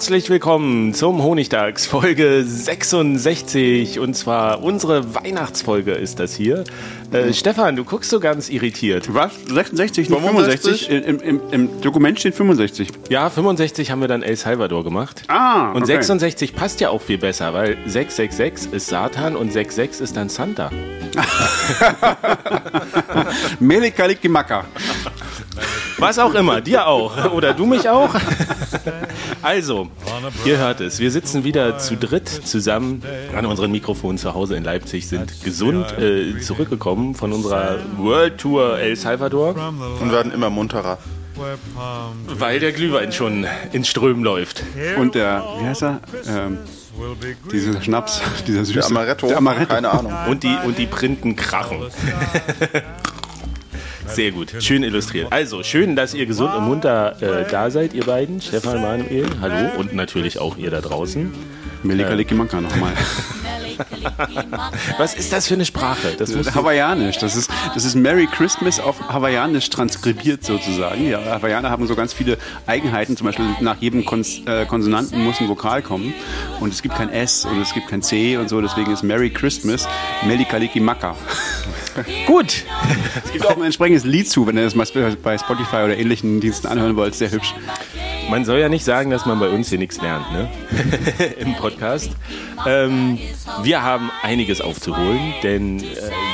Herzlich willkommen zum Honigtags Folge 66 und zwar unsere Weihnachtsfolge ist das hier. Äh, Stefan, du guckst so ganz irritiert. Was? 66, nicht 65? Im, im, Im Dokument steht 65. Ja, 65 haben wir dann El Salvador gemacht. Ah, Und okay. 66 passt ja auch viel besser, weil 666 ist Satan und 66 ist dann Santa. Melikalikimaka. Was auch immer, dir auch. Oder du mich auch. Also, ihr hört es. Wir sitzen wieder zu dritt zusammen an unseren Mikrofonen zu Hause in Leipzig, sind gesund äh, zurückgekommen von unserer World Tour El Salvador, und werden immer munterer. weil der Glühwein schon in Strömen läuft. Und der, wie heißt er? Ähm, dieser Schnaps, dieser süße. Der Amaretto, Der Amaretto. keine Ahnung. Und die, und die Printen krachen. Sehr gut, schön illustriert. Also, schön, dass ihr gesund und munter äh, da seid, ihr beiden. Stefan, Manuel, hallo. Und natürlich auch ihr da draußen. Melikalikimaka nochmal. Was ist das für eine Sprache? Das muss Hawaiianisch. Das ist, das ist Merry Christmas auf Hawaiianisch transkribiert sozusagen. Ja, Hawaiianer haben so ganz viele Eigenheiten. Zum Beispiel nach jedem Kons äh, Konsonanten muss ein Vokal kommen. Und es gibt kein S und es gibt kein C und so. Deswegen ist Merry Christmas Melikalikimaka. gut. Es gibt auch ein entsprechendes Lied zu, wenn ihr das mal bei Spotify oder ähnlichen Diensten anhören wollt. Sehr hübsch. Man soll ja nicht sagen, dass man bei uns hier nichts lernt, ne? Im Podcast. Ähm, wir haben einiges aufzuholen, denn äh,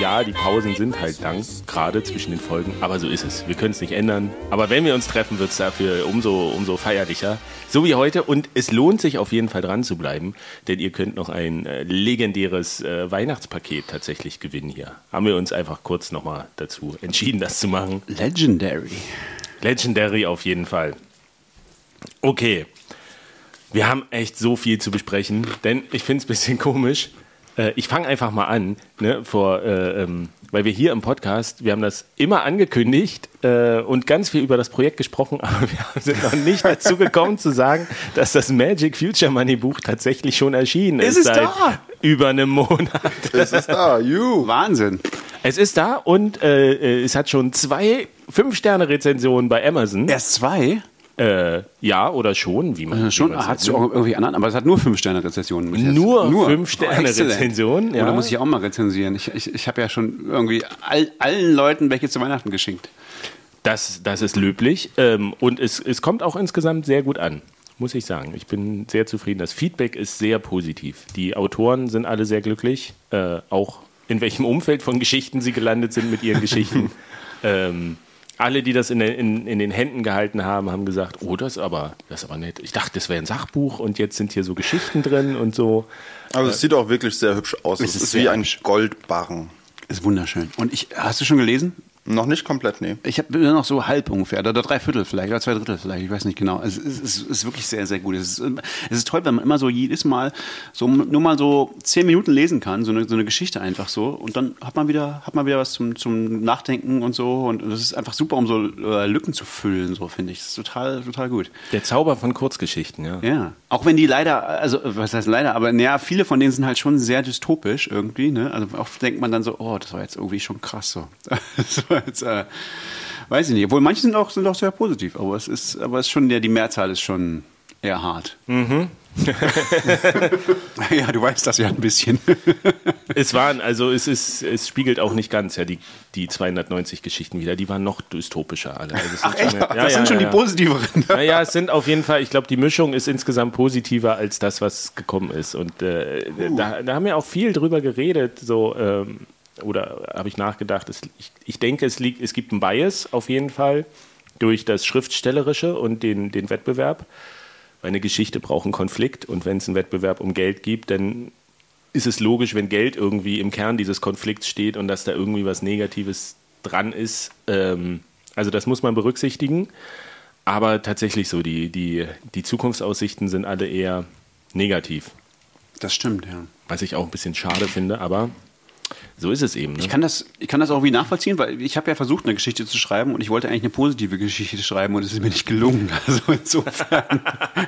ja, die Pausen sind halt lang, gerade zwischen den Folgen, aber so ist es. Wir können es nicht ändern. Aber wenn wir uns treffen, wird es dafür umso, umso feierlicher. So wie heute. Und es lohnt sich auf jeden Fall dran zu bleiben, denn ihr könnt noch ein äh, legendäres äh, Weihnachtspaket tatsächlich gewinnen hier. Haben wir uns einfach kurz nochmal dazu entschieden, das zu machen. Legendary. Legendary auf jeden Fall. Okay. Wir haben echt so viel zu besprechen, denn ich finde es ein bisschen komisch. Äh, ich fange einfach mal an, ne, vor, äh, ähm, weil wir hier im Podcast, wir haben das immer angekündigt äh, und ganz viel über das Projekt gesprochen, aber wir sind noch nicht dazu gekommen zu sagen, dass das Magic Future Money Buch tatsächlich schon erschienen ist, Ist es seit da? über einem Monat. Es ist da, you. Wahnsinn. Es ist da und äh, äh, es hat schon zwei Fünf-Sterne-Rezensionen bei Amazon. Erst zwei? Äh, ja, oder schon, wie man Äh, Schon, hat es es auch irgendwie anderen, aber es hat nur fünf Sterne Rezensionen. bis jetzt. Nur Oh, Fünf-Sterne-Rezensionen, exzellent. ja. Oder muss ich auch mal rezensieren? Ich, ich, ich habe ja schon irgendwie all, allen Leuten welche zu Weihnachten geschenkt. Das, das ist löblich ähm, und es, es kommt auch insgesamt sehr gut an, muss ich sagen. Ich bin sehr zufrieden. Das Feedback ist sehr positiv. Die Autoren sind alle sehr glücklich, äh, auch in welchem Umfeld von Geschichten sie gelandet sind mit ihren Geschichten. ähm, alle, die das in, den- in, in den Händen gehalten haben, haben gesagt, oh, das ist aber, das ist aber nett. Ich dachte, das wäre ein Sachbuch und jetzt sind hier so Geschichten drin und so. Also es sieht auch wirklich sehr hübsch aus. Es ist ist wie ein. Goldbarren. Ist wunderschön. Und ich, hast du schon gelesen? Noch nicht komplett, nee. Ich habe nur noch so halb ungefähr, oder drei Viertel vielleicht, oder zwei Drittel vielleicht, ich weiß nicht genau. Es ist, es ist wirklich sehr, sehr gut. Es ist, es ist toll, wenn man immer so jedes Mal so nur mal so zehn Minuten lesen kann, so eine, so eine Geschichte einfach so. Und dann hat man wieder, hat man wieder was zum, zum Nachdenken und so. Und das ist einfach super, um so äh, Lücken zu füllen, so finde ich. Das ist total, total gut. Der Zauber von Kurzgeschichten, ja. Ja. Auch wenn die leider, also was heißt leider, aber naja, viele von denen sind halt schon sehr dystopisch irgendwie, ne? Also oft denkt man dann so, oh, das war jetzt irgendwie schon krass so. Jetzt, äh, weiß ich nicht. Obwohl manche sind auch, sind auch sehr positiv, aber es ist, aber es ist schon, ja, die Mehrzahl ist schon eher hart. ja, du weißt das ja ein bisschen. Es waren, also es ist, es spiegelt auch nicht ganz ja die, die 290 Geschichten wieder. Die waren noch dystopischer alle. Also Ach echt? mehr- das sind schon die positiveren. Naja, es sind auf jeden Fall, ich glaube, die Mischung ist insgesamt positiver als das, was gekommen ist. Und äh, da, da haben wir auch viel drüber geredet, so, ähm, oder habe ich nachgedacht. Es, ich, ich denke, es, liegt, es gibt einen Bias auf jeden Fall durch das Schriftstellerische und den, den Wettbewerb. Weil eine Geschichte braucht einen Konflikt und wenn es einen Wettbewerb um Geld gibt, dann ist es logisch, wenn Geld irgendwie im Kern dieses Konflikts steht und dass da irgendwie was Negatives dran ist. Ähm, also das muss man berücksichtigen. Aber tatsächlich so, die, die, die Zukunftsaussichten sind alle eher negativ. Das stimmt, ja. Was ich auch ein bisschen schade finde, aber so ist es eben. Ne? Ich kann das, ich kann das auch wie nachvollziehen, weil ich habe ja versucht, eine Geschichte zu schreiben und ich wollte eigentlich eine positive Geschichte schreiben und es ist mir nicht gelungen. Also insofern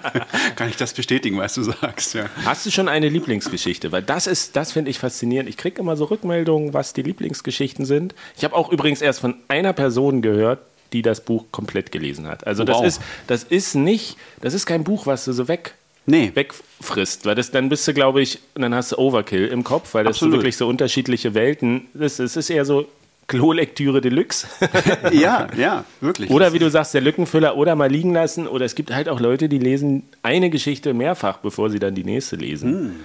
kann ich das bestätigen, was du sagst. Ja. Hast du schon eine Lieblingsgeschichte? Weil das ist, das finde ich faszinierend. Ich kriege immer so Rückmeldungen, was die Lieblingsgeschichten sind. Ich habe auch übrigens erst von einer Person gehört, die das Buch komplett gelesen hat. Also das Wow. ist, das ist nicht, das ist kein Buch, was du so weg Nee. wegfrisst, weil das dann bist du, glaube ich, und dann hast du Overkill im Kopf, weil das sind Absolut. wirklich so unterschiedliche Welten. Das, das ist eher so Klolektüre Deluxe. Ja, ja, wirklich. oder wie du sagst, der Lückenfüller oder mal liegen lassen. Oder es gibt halt auch Leute, die lesen eine Geschichte mehrfach, bevor sie dann die nächste lesen.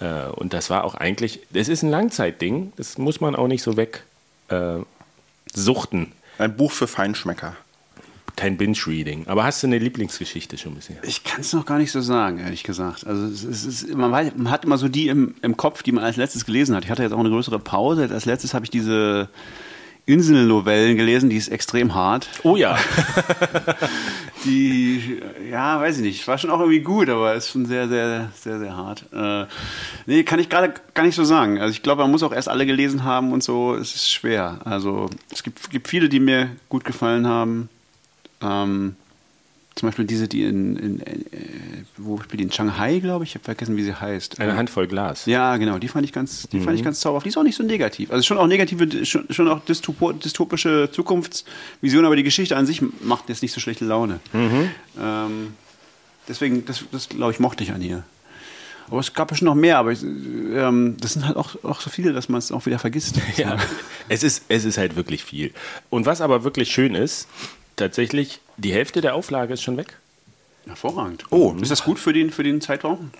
Äh, und das war auch eigentlich, das ist ein Langzeitding. Das muss man auch nicht so weg äh, suchten. Ein Buch für Feinschmecker. Kein Binge-Reading. Aber hast du eine Lieblingsgeschichte schon bisher? Ich kann es noch gar nicht so sagen, ehrlich gesagt. Also es ist, man, weiß, man hat immer so die im, im Kopf, die man als letztes gelesen hat. Ich hatte jetzt auch eine größere Pause. Als letztes habe ich diese Inselnovellen gelesen, die ist extrem hart. Oh ja. Die, ja, weiß ich nicht, war schon auch irgendwie gut, aber ist schon sehr, sehr, sehr, sehr hart. Äh, nee, kann ich gerade gar nicht so sagen. Also ich glaube, man muss auch erst alle gelesen haben und so. Es ist schwer. Also es gibt, gibt viele, die mir gut gefallen haben. Ähm, zum Beispiel diese, die in, in, äh, wo spielt die? in Shanghai, glaube ich. Ich habe vergessen, wie sie heißt. Eine Handvoll Glas. Ja, genau, die fand ich ganz, die fand ich ganz zauberhaft. Die ist auch nicht so negativ. Also schon auch negative, schon, schon auch dystopische Zukunftsvisionen, aber die Geschichte an sich macht jetzt nicht so schlechte Laune. Ähm, deswegen, das, das glaube ich, mochte ich an ihr. Aber es gab ja schon noch mehr, aber ich, ähm, das sind halt auch, auch so viele, dass man es auch wieder vergisst. Ja, es ist, es ist halt wirklich viel. Und was aber wirklich schön ist, tatsächlich, die Hälfte der Auflage ist schon weg. Hervorragend. Oh, ist das gut für den, für den Zeitraum?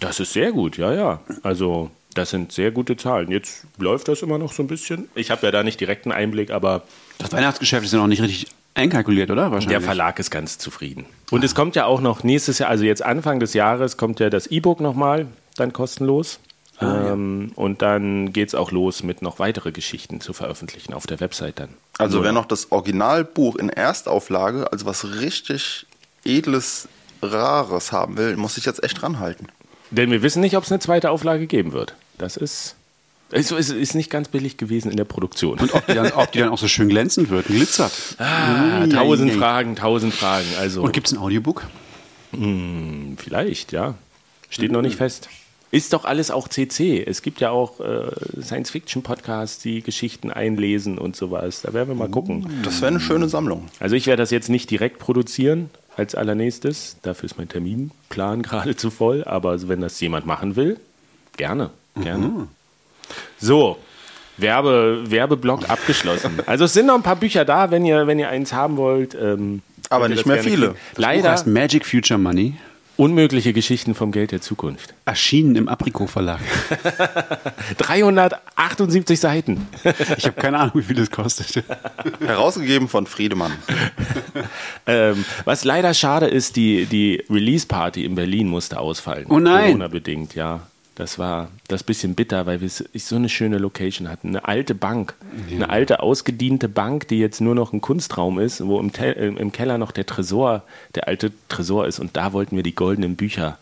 Das ist sehr gut, ja, ja. Also, das sind sehr gute Zahlen. Jetzt läuft das immer noch so ein bisschen. Ich habe ja da nicht direkt einen Einblick, aber Das Weihnachtsgeschäft ist ja noch nicht richtig einkalkuliert, oder? Wahrscheinlich. der Verlag ist ganz zufrieden. Und es kommt ja auch noch nächstes Jahr, also jetzt Anfang des Jahres, kommt ja das E-Book nochmal, dann kostenlos. Ähm, Und dann geht es auch los mit noch weitere Geschichten zu veröffentlichen auf der Website dann. Also wer noch das Originalbuch in Erstauflage, also was richtig edles, rares haben will, muss sich jetzt echt ranhalten. Denn wir wissen nicht, ob es eine zweite Auflage geben wird. Das ist, es ist, ist nicht ganz billig gewesen in der Produktion. Und ob die, dann, ob die dann auch so schön glänzend wird, glitzert. Ah, tausend ja. Fragen, tausend Fragen. Also Und gibt es ein Audiobook? vielleicht, ja. Steht noch nicht fest. Ist doch alles auch CC. Es gibt ja auch äh, Science-Fiction-Podcasts, die Geschichten einlesen und sowas. Da werden wir mal gucken. Das wäre eine schöne Sammlung. Also ich werde das jetzt nicht direkt produzieren als allernächstes. Dafür ist mein Terminplan gerade zu voll. Aber wenn das jemand machen will, gerne, gerne. So, Werbe, Werbeblock abgeschlossen. Also es sind noch ein paar Bücher da, wenn ihr, wenn ihr eins haben wollt. Ähm, Aber nicht mehr viele. Das Buch Leider heißt Magic Future Money. Unmögliche Geschichten vom Geld der Zukunft. Erschienen im Apricot Verlag. 378 Seiten. Ich habe keine Ahnung, wie viel das kostet. Herausgegeben von Friedemann. Ähm, was leider schade ist, die, die Release-Party in Berlin musste ausfallen. Oh nein. Corona-bedingt, ja. Das war das bisschen bitter, weil wir so- eine schöne Location hatten. Eine alte Bank. Eine alte, ausgediente Bank, die jetzt nur noch ein Kunstraum ist, wo im, Te äh, im Keller noch der Tresor, der alte Tresor ist. Und da wollten wir die goldenen Bücher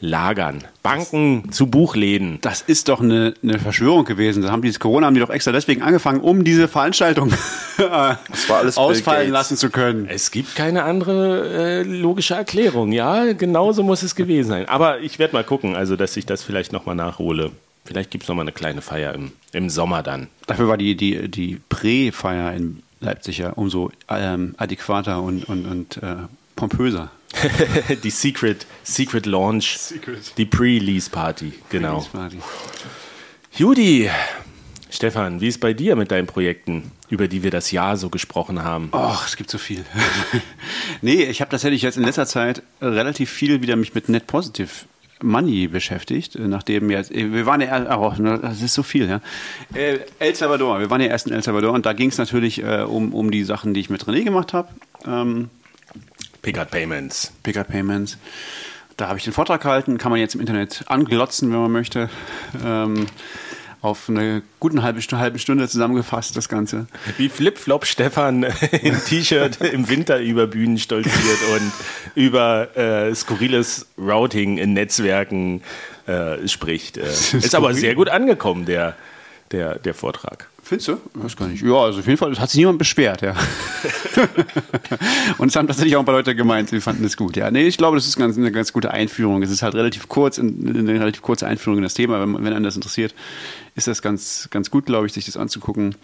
lagern. Banken zu Buchläden. Das ist doch eine, eine Verschwörung gewesen. Da haben dieses Corona haben die doch extra deswegen angefangen, um diese Veranstaltung äh, war alles Bill ausfallen lassen zu können. Es gibt keine andere äh, logische Erklärung. Ja, genauso muss es gewesen sein. Aber ich werde mal gucken, also dass ich das vielleicht nochmal nachhole. Vielleicht gibt es nochmal eine kleine Feier im, im Sommer dann. Dafür war die, die, die Prä-Feier in Leipzig ja umso ähm, adäquater und, und, und äh, pompöser. die Secret, Secret Launch, Secret. die Pre-Release Party, genau. Party. Judy, Stefan, wie ist bei dir mit deinen Projekten, über die wir das Jahr so gesprochen haben? Och, es gibt so viel. nee, ich habe tatsächlich jetzt in letzter Zeit relativ viel wieder mich mit Net Positive Money beschäftigt, nachdem jetzt, wir waren ja, oh, das ist so viel, ja. Äh, El Salvador, wir waren ja erst in El Salvador und da ging es natürlich äh, um, um die Sachen, die ich mit René gemacht habe. Ähm, Pickup Payments. Pickup Payments. Da habe ich den Vortrag gehalten, kann man jetzt im Internet anglotzen, wenn man möchte. Ähm, auf eine gute halbe, halbe Stunde zusammengefasst, das Ganze. Wie Flipflop Stefan im T-Shirt im Winter über Bühnen stolziert und über äh, skurriles Routing in Netzwerken äh, spricht. Äh, ist aber sehr gut angekommen, der, der, der Vortrag. Findest du? Weiß gar nicht. Ja, also auf jeden Fall hat sich niemand beschwert, ja. und es haben tatsächlich auch ein paar Leute gemeint, sie fanden es gut. Ja, nee, ich glaube, das ist ganz, eine ganz gute Einführung. Es ist halt relativ kurz, eine relativ kurze Einführung in das Thema. Wenn, wenn einen das interessiert, ist das ganz, ganz gut, glaube ich, sich das anzugucken.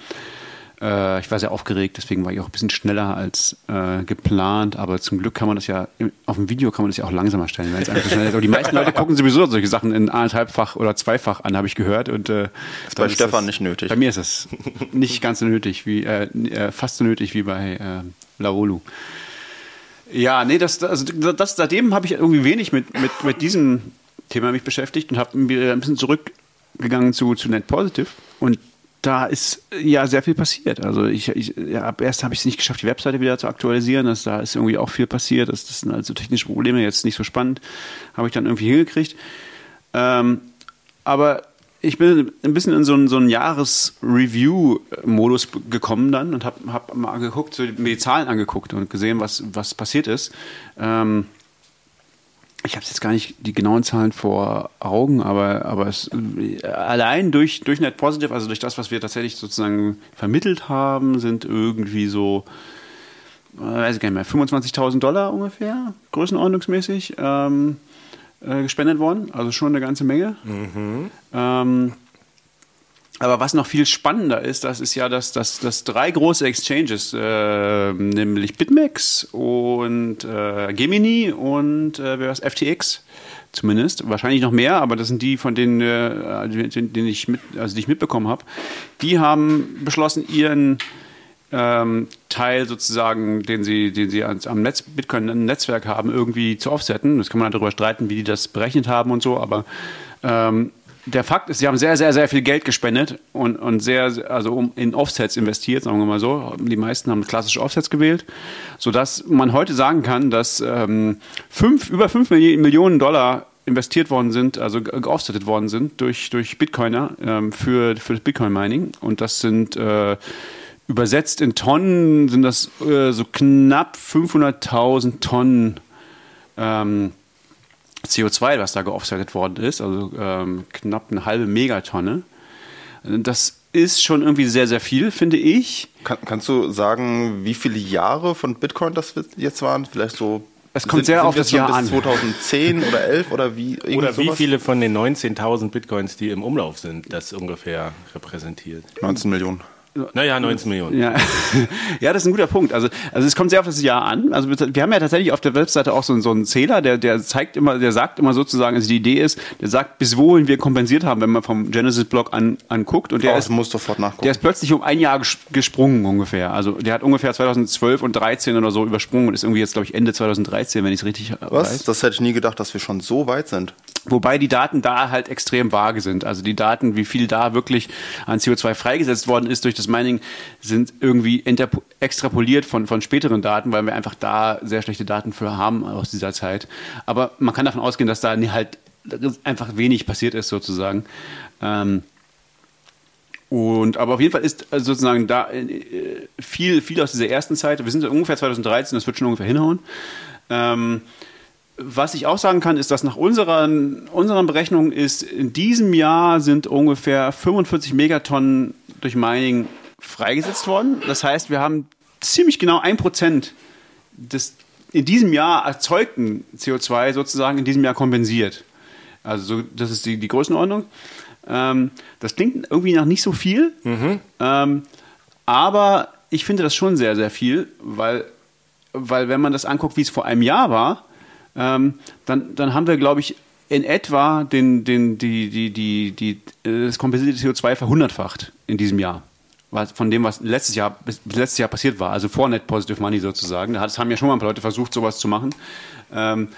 Äh, ich war sehr aufgeregt, deswegen war ich auch ein bisschen schneller als äh, geplant. Aber zum Glück kann man das ja, auf dem Video kann man das ja auch langsamer stellen. Wenn es einfach schnell ist. Aber die meisten Leute gucken sowieso solche Sachen in anderthalbfach oder zweifach an, habe ich gehört. Und, äh, ist bei Stefan nicht nötig. Bei mir ist es nicht ganz so nötig, wie, äh, äh, fast so nötig wie bei äh, Laolu. Ja, nee, das, also das, seitdem habe ich irgendwie wenig mit, mit, mit diesem Thema mich beschäftigt und habe ein bisschen zurückgegangen zu, zu Net Positive. Und da ist ja sehr viel passiert. Also ich, ich ja, erst habe ich es nicht geschafft, die Webseite wieder zu aktualisieren. Das, da ist irgendwie auch viel passiert. Das, das sind also technische Probleme, jetzt nicht so spannend. Habe ich dann irgendwie hingekriegt. Ähm, aber ich bin ein bisschen in so einen, so einen Jahres-Review-Modus gekommen dann und habe hab mal geguckt, so mir die Zahlen angeguckt und gesehen, was, was passiert ist. Ähm, ich habe jetzt gar nicht die genauen Zahlen vor Augen, aber, aber es, allein durch, durch Net Positive, also durch das, was wir tatsächlich sozusagen vermittelt haben, sind irgendwie so, weiß ich gar nicht mehr, 25.000 Dollar ungefähr, größenordnungsmäßig, ähm, äh, gespendet worden. Also schon eine ganze Menge. Mhm. Ähm, aber was noch viel spannender ist, das ist ja, dass, dass, dass drei große Exchanges, äh, nämlich BitMEX und äh, Gemini und äh, FTX zumindest, wahrscheinlich noch mehr, aber das sind die, von denen, äh, denen ich mit, also die ich mitbekommen habe, die haben beschlossen, ihren ähm, Teil sozusagen, den sie, den sie am Netz, Bitcoin-Netzwerk haben, irgendwie zu offsetten. Das kann man darüber streiten, wie die das berechnet haben und so, aber ähm, der Fakt ist, sie haben sehr, sehr, sehr viel Geld gespendet und, und sehr, also um, in Offsets investiert, sagen wir mal so. Die meisten haben klassische Offsets gewählt, sodass man heute sagen kann, dass ähm, fünf, über 5 Millionen Dollar investiert worden sind, also geoffsettet worden sind durch, durch Bitcoiner ähm, für, für das Bitcoin-Mining. Und das sind äh, übersetzt in Tonnen, sind das äh, so knapp 500.000 Tonnen ähm, CO2, was da geoffsettet worden ist, also ähm, knapp eine halbe Megatonne. Das ist schon irgendwie sehr, sehr viel, finde ich. Kann, kannst du sagen, wie viele Jahre von Bitcoin das jetzt waren? Vielleicht so. Es kommt sind, sehr sind auf das Jahr bis an. 2010 oder 11 oder wie? Oder wie sowas? viele von den 19.000 Bitcoins, die im Umlauf sind, das ungefähr repräsentiert? 19 Millionen. Naja, 19 Millionen. Ja. ja, das ist ein guter Punkt. Also, also es kommt sehr auf das Jahr an. Also wir haben ja tatsächlich auf der Webseite auch so, so einen Zähler, der, der zeigt immer, der sagt immer sozusagen, also die Idee ist, der sagt, bis wohin wir kompensiert haben, wenn man vom Genesis-Blog an, anguckt. Und der oh, ist, muss sofort nachgucken. Der ist plötzlich um ein Jahr gesprungen ungefähr. Also der hat ungefähr 2012 und 13 oder so übersprungen und ist irgendwie jetzt, glaube ich, Ende 2013, wenn ich es richtig Was? weiß. Das hätte ich nie gedacht, dass wir schon so weit sind. Wobei die Daten da halt extrem vage sind. Also die Daten, wie viel da wirklich an CO2 freigesetzt worden ist durch das Mining, sind irgendwie extrapoliert von, von späteren Daten, weil wir einfach da sehr schlechte Daten für haben aus dieser Zeit. Aber man kann davon ausgehen, dass da halt einfach wenig passiert ist sozusagen. Ähm, und aber auf jeden Fall ist also sozusagen da äh, viel, viel aus dieser ersten Zeit. Wir sind ungefähr 2013, das wird schon ungefähr hinhauen. Ähm, was ich auch sagen kann, ist, dass nach unseren, unseren Berechnungen ist, in diesem Jahr sind ungefähr 45 Megatonnen durch Mining freigesetzt worden. Das heißt, wir haben ziemlich genau ein Prozent des in diesem Jahr erzeugten CO2 sozusagen in diesem Jahr kompensiert. Also so, das ist die, die Größenordnung. Ähm, das klingt irgendwie nach nicht so viel, mhm. ähm, aber ich finde das schon sehr, sehr viel, weil, weil wenn man das anguckt, wie es vor einem Jahr war, ähm, dann, dann haben wir, glaube ich, in etwa den, den, die, die, die, die, das kompensierte CO2 verhundertfacht in diesem Jahr. Von dem, was letztes Jahr, bis letztes Jahr passiert war, also vor Net Positive Money sozusagen. Das haben ja schon mal ein paar Leute versucht, sowas zu machen. Ähm,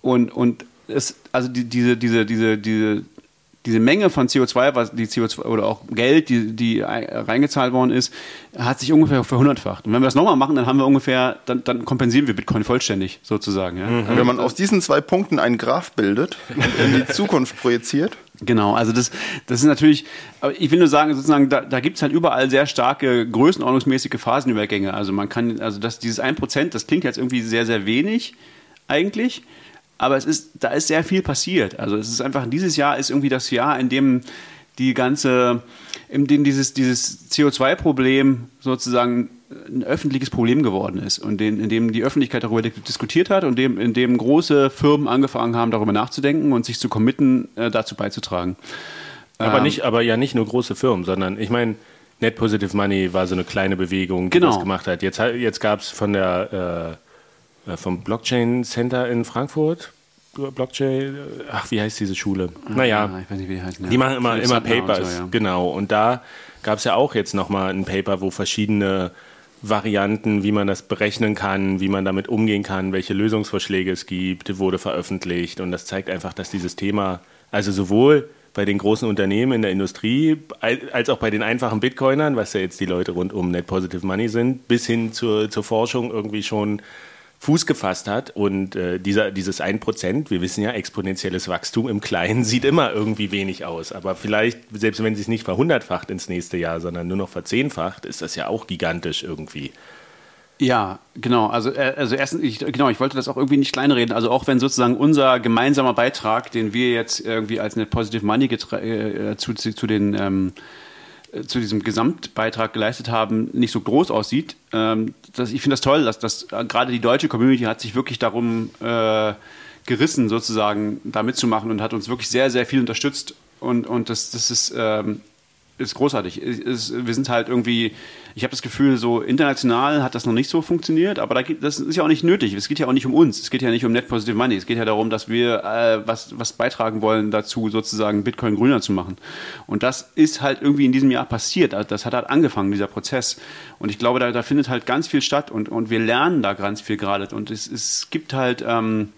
und und es, also die, diese, diese, diese, diese diese Menge von CO2, was die CO2 oder auch Geld, die, die reingezahlt worden ist, hat sich ungefähr verhundertfacht. Und wenn wir das nochmal machen, dann haben wir ungefähr, dann, dann kompensieren wir Bitcoin vollständig sozusagen. Ja? Mhm. Wenn man aus diesen zwei Punkten einen Graph bildet und in die Zukunft projiziert. Genau, also das, das ist natürlich, aber ich will nur sagen, sozusagen, da, da gibt es halt überall sehr starke größenordnungsmäßige Phasenübergänge. Also man kann, also das, dieses 1%, das klingt jetzt irgendwie sehr, sehr wenig eigentlich aber es ist, da ist sehr viel passiert. Also es ist einfach, dieses Jahr ist irgendwie das Jahr, in dem die ganze, in dem dieses, dieses CO2-Problem sozusagen ein öffentliches Problem geworden ist und in, in dem die Öffentlichkeit darüber diskutiert hat und dem, in dem große Firmen angefangen haben, darüber nachzudenken und sich zu committen, äh, dazu beizutragen. Aber, ähm, nicht, aber ja nicht nur große Firmen, sondern ich meine, Net Positive Money war so eine kleine Bewegung, die genau. das gemacht hat. Jetzt, jetzt gab es von der äh, vom Blockchain Center in Frankfurt. Blockchain, ach, wie heißt diese Schule? Naja, ah, ich weiß nicht, wie die heißen. Ja. Die machen immer, immer Papers, so, ja. genau. Und da gab es ja auch jetzt nochmal ein Paper, wo verschiedene Varianten, wie man das berechnen kann, wie man damit umgehen kann, welche Lösungsvorschläge es gibt, wurde veröffentlicht. Und das zeigt einfach, dass dieses Thema, also sowohl bei den großen Unternehmen in der Industrie, als auch bei den einfachen Bitcoinern, was ja jetzt die Leute rund um Net Positive Money sind, bis hin zur, zur Forschung irgendwie schon Fuß gefasst hat. Und äh, dieser, dieses 1%, wir wissen ja, exponentielles Wachstum im Kleinen sieht immer irgendwie wenig aus. Aber vielleicht, selbst wenn sie es nicht verhundertfacht ins nächste Jahr, sondern nur noch verzehnfacht, ist das ja auch gigantisch irgendwie. Ja, genau. Also, äh, also erstens, ich, genau, ich wollte das auch irgendwie nicht kleinreden. Also auch wenn sozusagen unser gemeinsamer Beitrag, den wir jetzt irgendwie als Net Positive Money äh, zu, zu den ähm, zu diesem Gesamtbeitrag geleistet haben, nicht so groß aussieht. Ähm, das, ich finde das toll, dass, dass gerade die deutsche Community hat sich wirklich darum äh, gerissen, sozusagen da mitzumachen und hat uns wirklich sehr, sehr viel unterstützt. Und, und das, das ist, ähm, ist großartig. Ist, wir sind halt irgendwie, ich habe das Gefühl, so international hat das noch nicht so funktioniert, aber da das ist ja auch nicht nötig. Es geht ja auch nicht um uns. Es geht ja nicht um Net Positive Money. Es geht ja darum, dass wir äh, was, was beitragen wollen dazu, sozusagen Bitcoin grüner zu machen. Und das ist halt irgendwie in diesem Jahr passiert. Also das hat halt angefangen, dieser Prozess. Und ich glaube, da, da findet halt ganz viel statt und, und wir lernen da ganz viel gerade. Und es, es gibt halt. Ähm,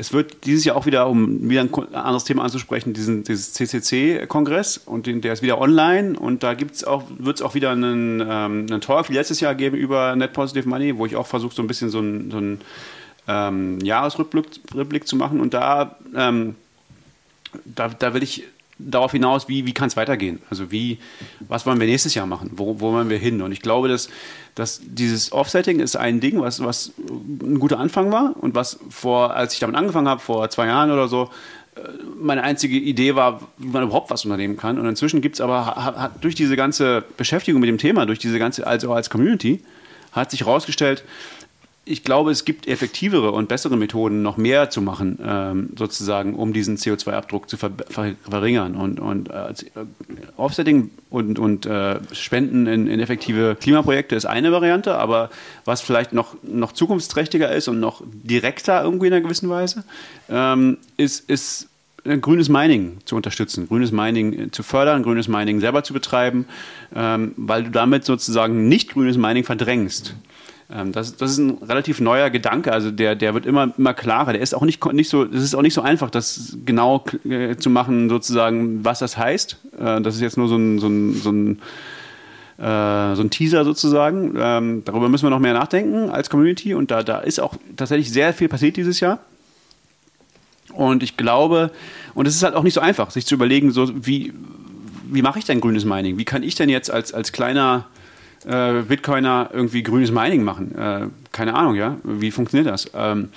es wird dieses Jahr auch wieder, um wieder ein anderes Thema anzusprechen, diesen, dieses CCC-Kongress und den, der ist wieder online und da auch, wird es auch wieder einen, ähm, einen Talk wie letztes Jahr geben über Net Positive Money, wo ich auch versuche, so ein bisschen so einen, so einen ähm, Jahresrückblick zu machen und da, ähm, da, da will ich darauf hinaus, wie, wie kann es weitergehen? Also wie, was wollen wir nächstes Jahr machen? Wo, wo wollen wir hin? Und ich glaube, dass, dass dieses Offsetting ist ein Ding, was, was ein guter Anfang war und was vor, als ich damit angefangen habe, vor zwei Jahren oder so, äh, meine einzige Idee war, wie man überhaupt was unternehmen kann. Und inzwischen gibt es aber, hat, durch diese ganze Beschäftigung mit dem Thema, durch diese ganze, also als Community, hat sich herausgestellt, ich glaube, es gibt effektivere und bessere Methoden, noch mehr zu machen, ähm, sozusagen, um diesen CO2-Abdruck zu ver ver verringern. Und, und äh, Offsetting und, und äh, Spenden in, in, effektive Klimaprojekte ist eine Variante, aber was vielleicht noch, noch zukunftsträchtiger ist und noch direkter irgendwie in einer gewissen Weise, ähm, ist, ist grünes Mining zu unterstützen, grünes Mining zu fördern, grünes Mining selber zu betreiben, ähm, weil du damit sozusagen nicht grünes Mining verdrängst. Ähm, das, das ist ein relativ neuer Gedanke, also der, der wird immer, immer klarer. Der ist auch nicht, nicht so, es ist auch nicht so einfach, das genau äh, zu machen, sozusagen, was das heißt. Äh, das ist jetzt nur so ein, so ein, so ein äh, so ein Teaser sozusagen. Ähm, darüber müssen wir noch mehr nachdenken als Community und da, da ist auch tatsächlich sehr viel passiert dieses Jahr. Und ich glaube, und es ist halt auch nicht so einfach, sich zu überlegen, so wie, wie mache ich denn grünes Mining? Wie kann ich denn jetzt als, als kleiner äh, Bitcoiner irgendwie grünes Mining machen. Äh, keine Ahnung, ja. Wie funktioniert das? Ähm,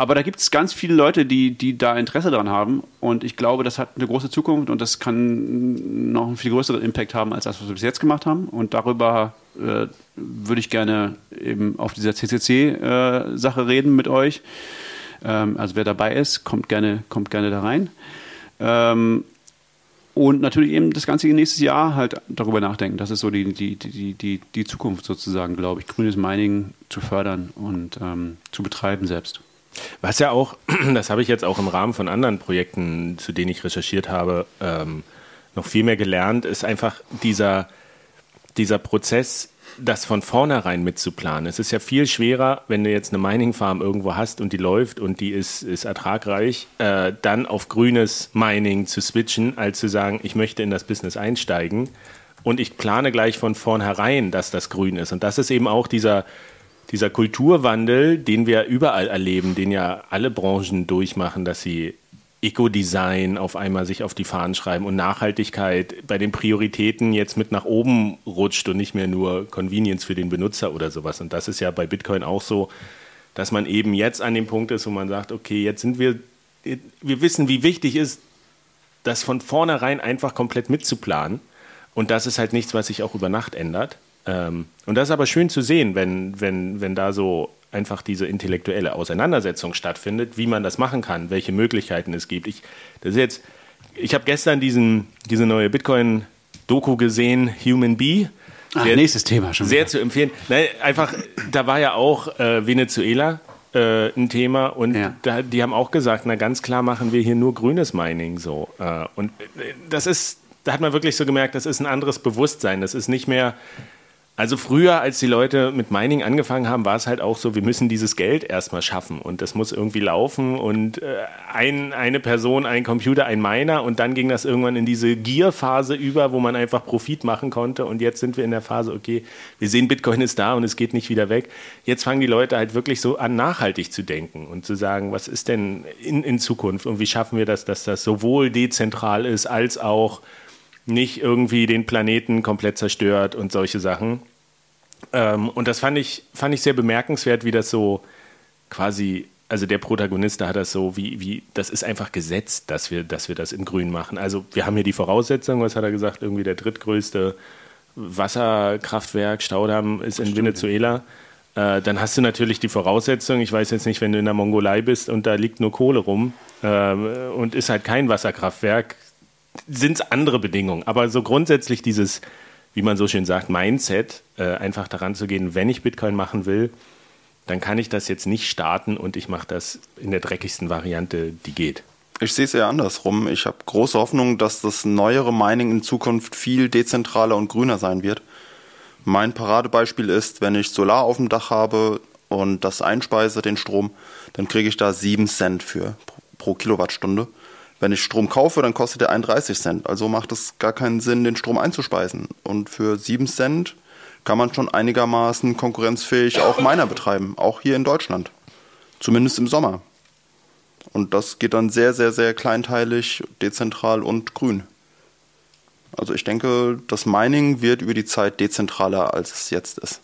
aber da gibt es ganz viele Leute, die, die da Interesse daran haben. Und ich glaube, das hat eine große Zukunft und das kann noch einen viel größeren Impact haben, als das, was wir bis jetzt gemacht haben. Und darüber äh, würde ich gerne eben auf dieser CCC-Sache äh, reden mit euch. Ähm, also wer dabei ist, kommt gerne, kommt gerne da rein. Ähm, und natürlich eben das ganze nächste Jahr halt darüber nachdenken. Das ist so die, die, die, die, die Zukunft sozusagen, glaube ich, grünes Mining zu fördern und ähm, zu betreiben selbst. Was ja auch, das habe ich jetzt auch im Rahmen von anderen Projekten, zu denen ich recherchiert habe, ähm, noch viel mehr gelernt, ist einfach dieser, dieser Prozess, das von vornherein mitzuplanen. Es ist ja viel schwerer, wenn du jetzt eine Mining Farm irgendwo hast und die läuft und die ist, ist ertragreich, äh, dann auf grünes Mining zu switchen, als zu sagen, ich möchte in das Business einsteigen und ich plane gleich von vornherein, dass das grün ist. Und das ist eben auch dieser, dieser Kulturwandel, den wir überall erleben, den ja alle Branchen durchmachen, dass sie Eco-Design auf einmal sich auf die Fahnen schreiben und Nachhaltigkeit bei den Prioritäten jetzt mit nach oben rutscht und nicht mehr nur Convenience für den Benutzer oder sowas. Und das ist ja bei Bitcoin auch so, dass man eben jetzt an dem Punkt ist, wo man sagt, okay, jetzt sind wir, wir wissen, wie wichtig ist, das von vornherein einfach komplett mitzuplanen. Und das ist halt nichts, was sich auch über Nacht ändert. Ähm, und das ist aber schön zu sehen, wenn, wenn, wenn da so einfach diese intellektuelle Auseinandersetzung stattfindet, wie man das machen kann, welche Möglichkeiten es gibt. Ich, das jetzt, ich habe gestern diesen, diese neue Bitcoin-Doku gesehen, Human Bee. Ach, sehr, nächstes Thema schon. Sehr wieder. zu empfehlen. Nein, einfach, da war ja auch äh, Venezuela äh, ein Thema und ja. da, die haben auch gesagt, na ganz klar machen wir hier nur grünes Mining so. Äh, und äh, das ist, da hat man wirklich so gemerkt, das ist ein anderes Bewusstsein. Das ist nicht mehr also früher, als die Leute mit Mining angefangen haben, war es halt auch so, wir müssen dieses Geld erstmal schaffen und das muss irgendwie laufen und äh, ein, eine Person, ein Computer, ein Miner und dann ging das irgendwann in diese Gier-Phase über, wo man einfach Profit machen konnte und jetzt sind wir in der Phase, okay, wir sehen, Bitcoin ist da und es geht nicht wieder weg. Jetzt fangen die Leute halt wirklich so an, nachhaltig zu denken und zu sagen, was ist denn in, in Zukunft und wie schaffen wir das, dass das sowohl dezentral ist als auch nicht irgendwie den Planeten komplett zerstört und solche Sachen. Ähm, und das fand ich, fand ich sehr bemerkenswert, wie das so quasi, also der Protagonist, da hat das so, wie, wie, das ist einfach gesetzt, dass wir, dass wir das in Grün machen. Also wir haben hier die Voraussetzung, was hat er gesagt, irgendwie der drittgrößte Wasserkraftwerk, Staudamm ist in. Venezuela. Äh, dann hast du natürlich die Voraussetzung, ich weiß jetzt nicht, wenn du in der Mongolei bist und da liegt nur Kohle rum äh, und ist halt kein Wasserkraftwerk, sind es andere Bedingungen. Aber so grundsätzlich dieses, wie man so schön sagt, Mindset, äh, einfach daran zu gehen, wenn ich Bitcoin machen will, dann kann ich das jetzt nicht starten und ich mache das in der dreckigsten Variante, die geht. Ich sehe es eher andersrum. Ich habe große Hoffnung, dass das neuere Mining in Zukunft viel dezentraler und grüner sein wird. Mein Paradebeispiel ist, wenn ich Solar auf dem Dach habe und das einspeise, den Strom, dann kriege ich da 7 Cent für pro Kilowattstunde. Wenn ich Strom kaufe, dann kostet er 31 Cent. Also macht es gar keinen Sinn, den Strom einzuspeisen. Und für 7 Cent kann man schon einigermaßen konkurrenzfähig auch Miner betreiben, auch hier in Deutschland. Zumindest im Sommer. Und das geht dann sehr, sehr, sehr kleinteilig, dezentral und grün. Also ich denke, das Mining wird über die Zeit dezentraler, als es jetzt ist.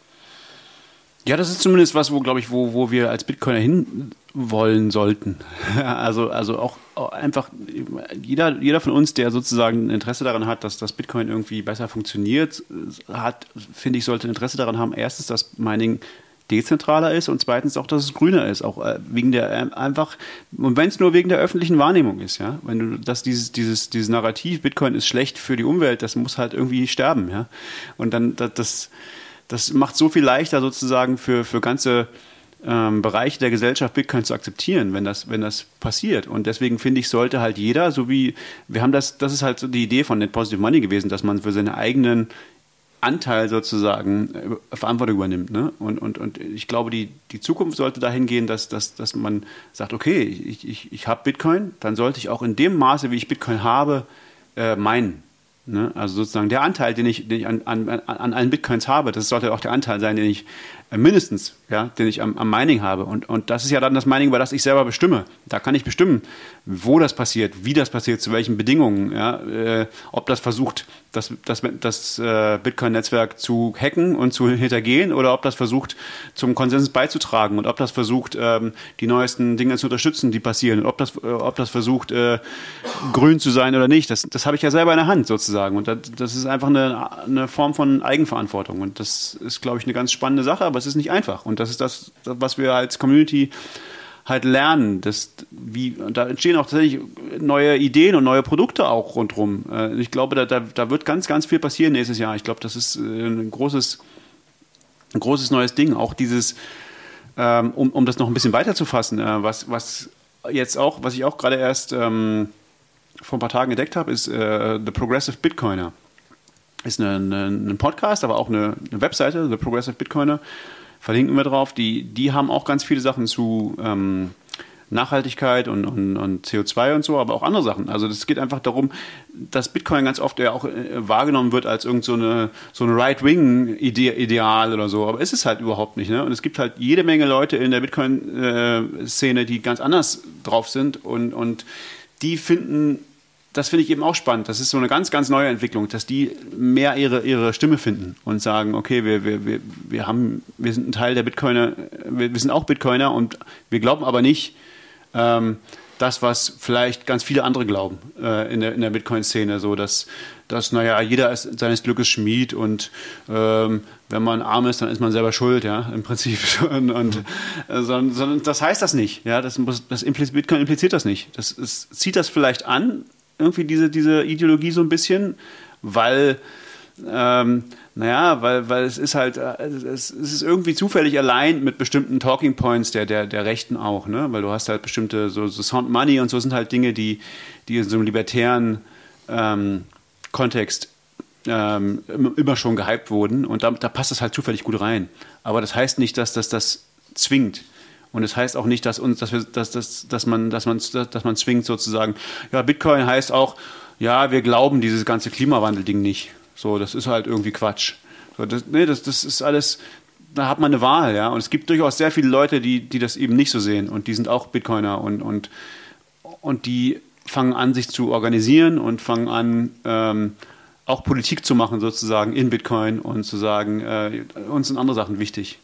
Ja, das ist zumindest was, wo, glaube ich, wo, wo wir als Bitcoiner hin wollen sollten. Also, also auch, einfach jeder, jeder von uns, der sozusagen ein Interesse daran hat, dass das Bitcoin irgendwie besser funktioniert, hat, finde ich, sollte ein Interesse daran haben, erstens, dass Mining dezentraler ist und zweitens auch, dass es grüner ist, auch äh, wegen der äh, einfach und wenn es nur wegen der öffentlichen Wahrnehmung ist, ja, wenn du dass dieses dieses dieses Narrativ Bitcoin ist schlecht für die Umwelt, das muss halt irgendwie sterben, ja, und dann das das macht so viel leichter sozusagen für für ganze ähm, Bereiche der Gesellschaft Bitcoin zu akzeptieren, wenn das, wenn das passiert. Und deswegen finde ich, sollte halt jeder, so wie, wir haben das, das ist halt so die Idee von Net Positive Money gewesen, dass man für seine eigenen Anteil sozusagen äh, Verantwortung übernimmt. Ne? Und, und, und ich glaube, die, die Zukunft sollte dahin gehen, dass, dass, dass man sagt, okay, ich, ich, ich habe Bitcoin, dann sollte ich auch in dem Maße, wie ich Bitcoin habe, äh, meinen. Ne? Also sozusagen der Anteil, den ich, den ich an, an, an allen Bitcoins habe, das sollte auch der Anteil sein, den ich mindestens, ja, den ich am, am, Mining habe. Und, und das ist ja dann das Mining, über das ich selber bestimme. Da kann ich bestimmen, wo das passiert, wie das passiert, zu welchen Bedingungen, ja, äh, ob das versucht, das, das, das äh, Bitcoin-Netzwerk zu hacken und zu hintergehen oder ob das versucht, zum Konsens beizutragen und ob das versucht, ähm, die neuesten Dinge zu unterstützen, die passieren und ob das, äh, ob das versucht, äh, grün zu sein oder nicht. Das, das habe ich ja selber in der Hand sozusagen. Und das, das ist einfach eine, eine Form von Eigenverantwortung. Und das ist, glaube ich, eine ganz spannende Sache, aber es ist nicht einfach. Und das ist das, was wir als Community halt lernen. Das, wie, da entstehen auch tatsächlich neue Ideen und neue Produkte auch rundherum. Äh, ich glaube, da, da, da wird ganz, ganz viel passieren nächstes Jahr. Ich glaube, das ist äh, ein großes, ein großes neues Ding. Auch dieses, ähm, um, um das noch ein bisschen weiter zu fassen, äh, was, was jetzt auch, was ich auch gerade erst ähm, vor ein paar Tagen entdeckt habe, ist The Progressive Bitcoiner. Ist ein Podcast, aber auch eine, eine, Webseite, The Progressive Bitcoiner. Verlinken wir drauf. Die, die haben auch ganz viele Sachen zu ähm, Nachhaltigkeit und, und, und, CO2 und so, aber auch andere Sachen. Also es geht einfach darum, dass Bitcoin ganz oft ja auch äh, wahrgenommen wird als irgend so eine, so eine Right-Wing-Ideal oder so, aber ist es halt überhaupt nicht. Ne? Und es gibt halt jede Menge Leute in der Bitcoin-Szene, die ganz anders drauf sind und, und die finden das finde ich eben auch spannend. Das ist so eine ganz, ganz neue Entwicklung, dass die mehr ihre, ihre Stimme finden und sagen, okay, wir, wir, wir, wir, haben, wir sind ein Teil der Bitcoiner, wir, wir sind auch Bitcoiner und wir glauben aber nicht, ähm, das, was vielleicht ganz viele andere glauben äh, in der, in der Bitcoin-Szene, so dass, dass, naja, jeder ist seines Glückes Schmied und ähm, wenn man arm ist, dann ist man selber schuld, ja, im Prinzip. Und, und äh, sondern, sondern das heißt das nicht, ja, das, das impliziert, Bitcoin impliziert das nicht. Das, es zieht das vielleicht an, irgendwie diese, diese Ideologie so ein bisschen, weil ähm, naja, weil, weil es ist halt, äh, es, ist irgendwie zufällig allein mit bestimmten Talking Points der, der, der Rechten auch, ne? Weil du hast halt bestimmte, so, so Sound Money und so sind halt Dinge, die, die in so einem libertären ähm, Kontext ähm, immer schon gehypt wurden und da, da passt das halt zufällig gut rein. Aber das heißt nicht, dass das das zwingt. Und es das heißt auch nicht, dass uns, dass wir, dass, dass, dass man, dass man, dass man zwingt sozusagen, ja, Bitcoin heißt auch, ja, wir glauben dieses ganze Klimawandel-Ding nicht. So, das ist halt irgendwie Quatsch. So, das, nee, das, das ist alles, da hat man eine Wahl, ja. Und es gibt durchaus sehr viele Leute, die, die das eben nicht so sehen und die sind auch Bitcoiner und, und, und die fangen an, sich zu organisieren und fangen an, ähm, auch Politik zu machen, sozusagen in Bitcoin und zu sagen, äh, uns sind andere Sachen wichtig.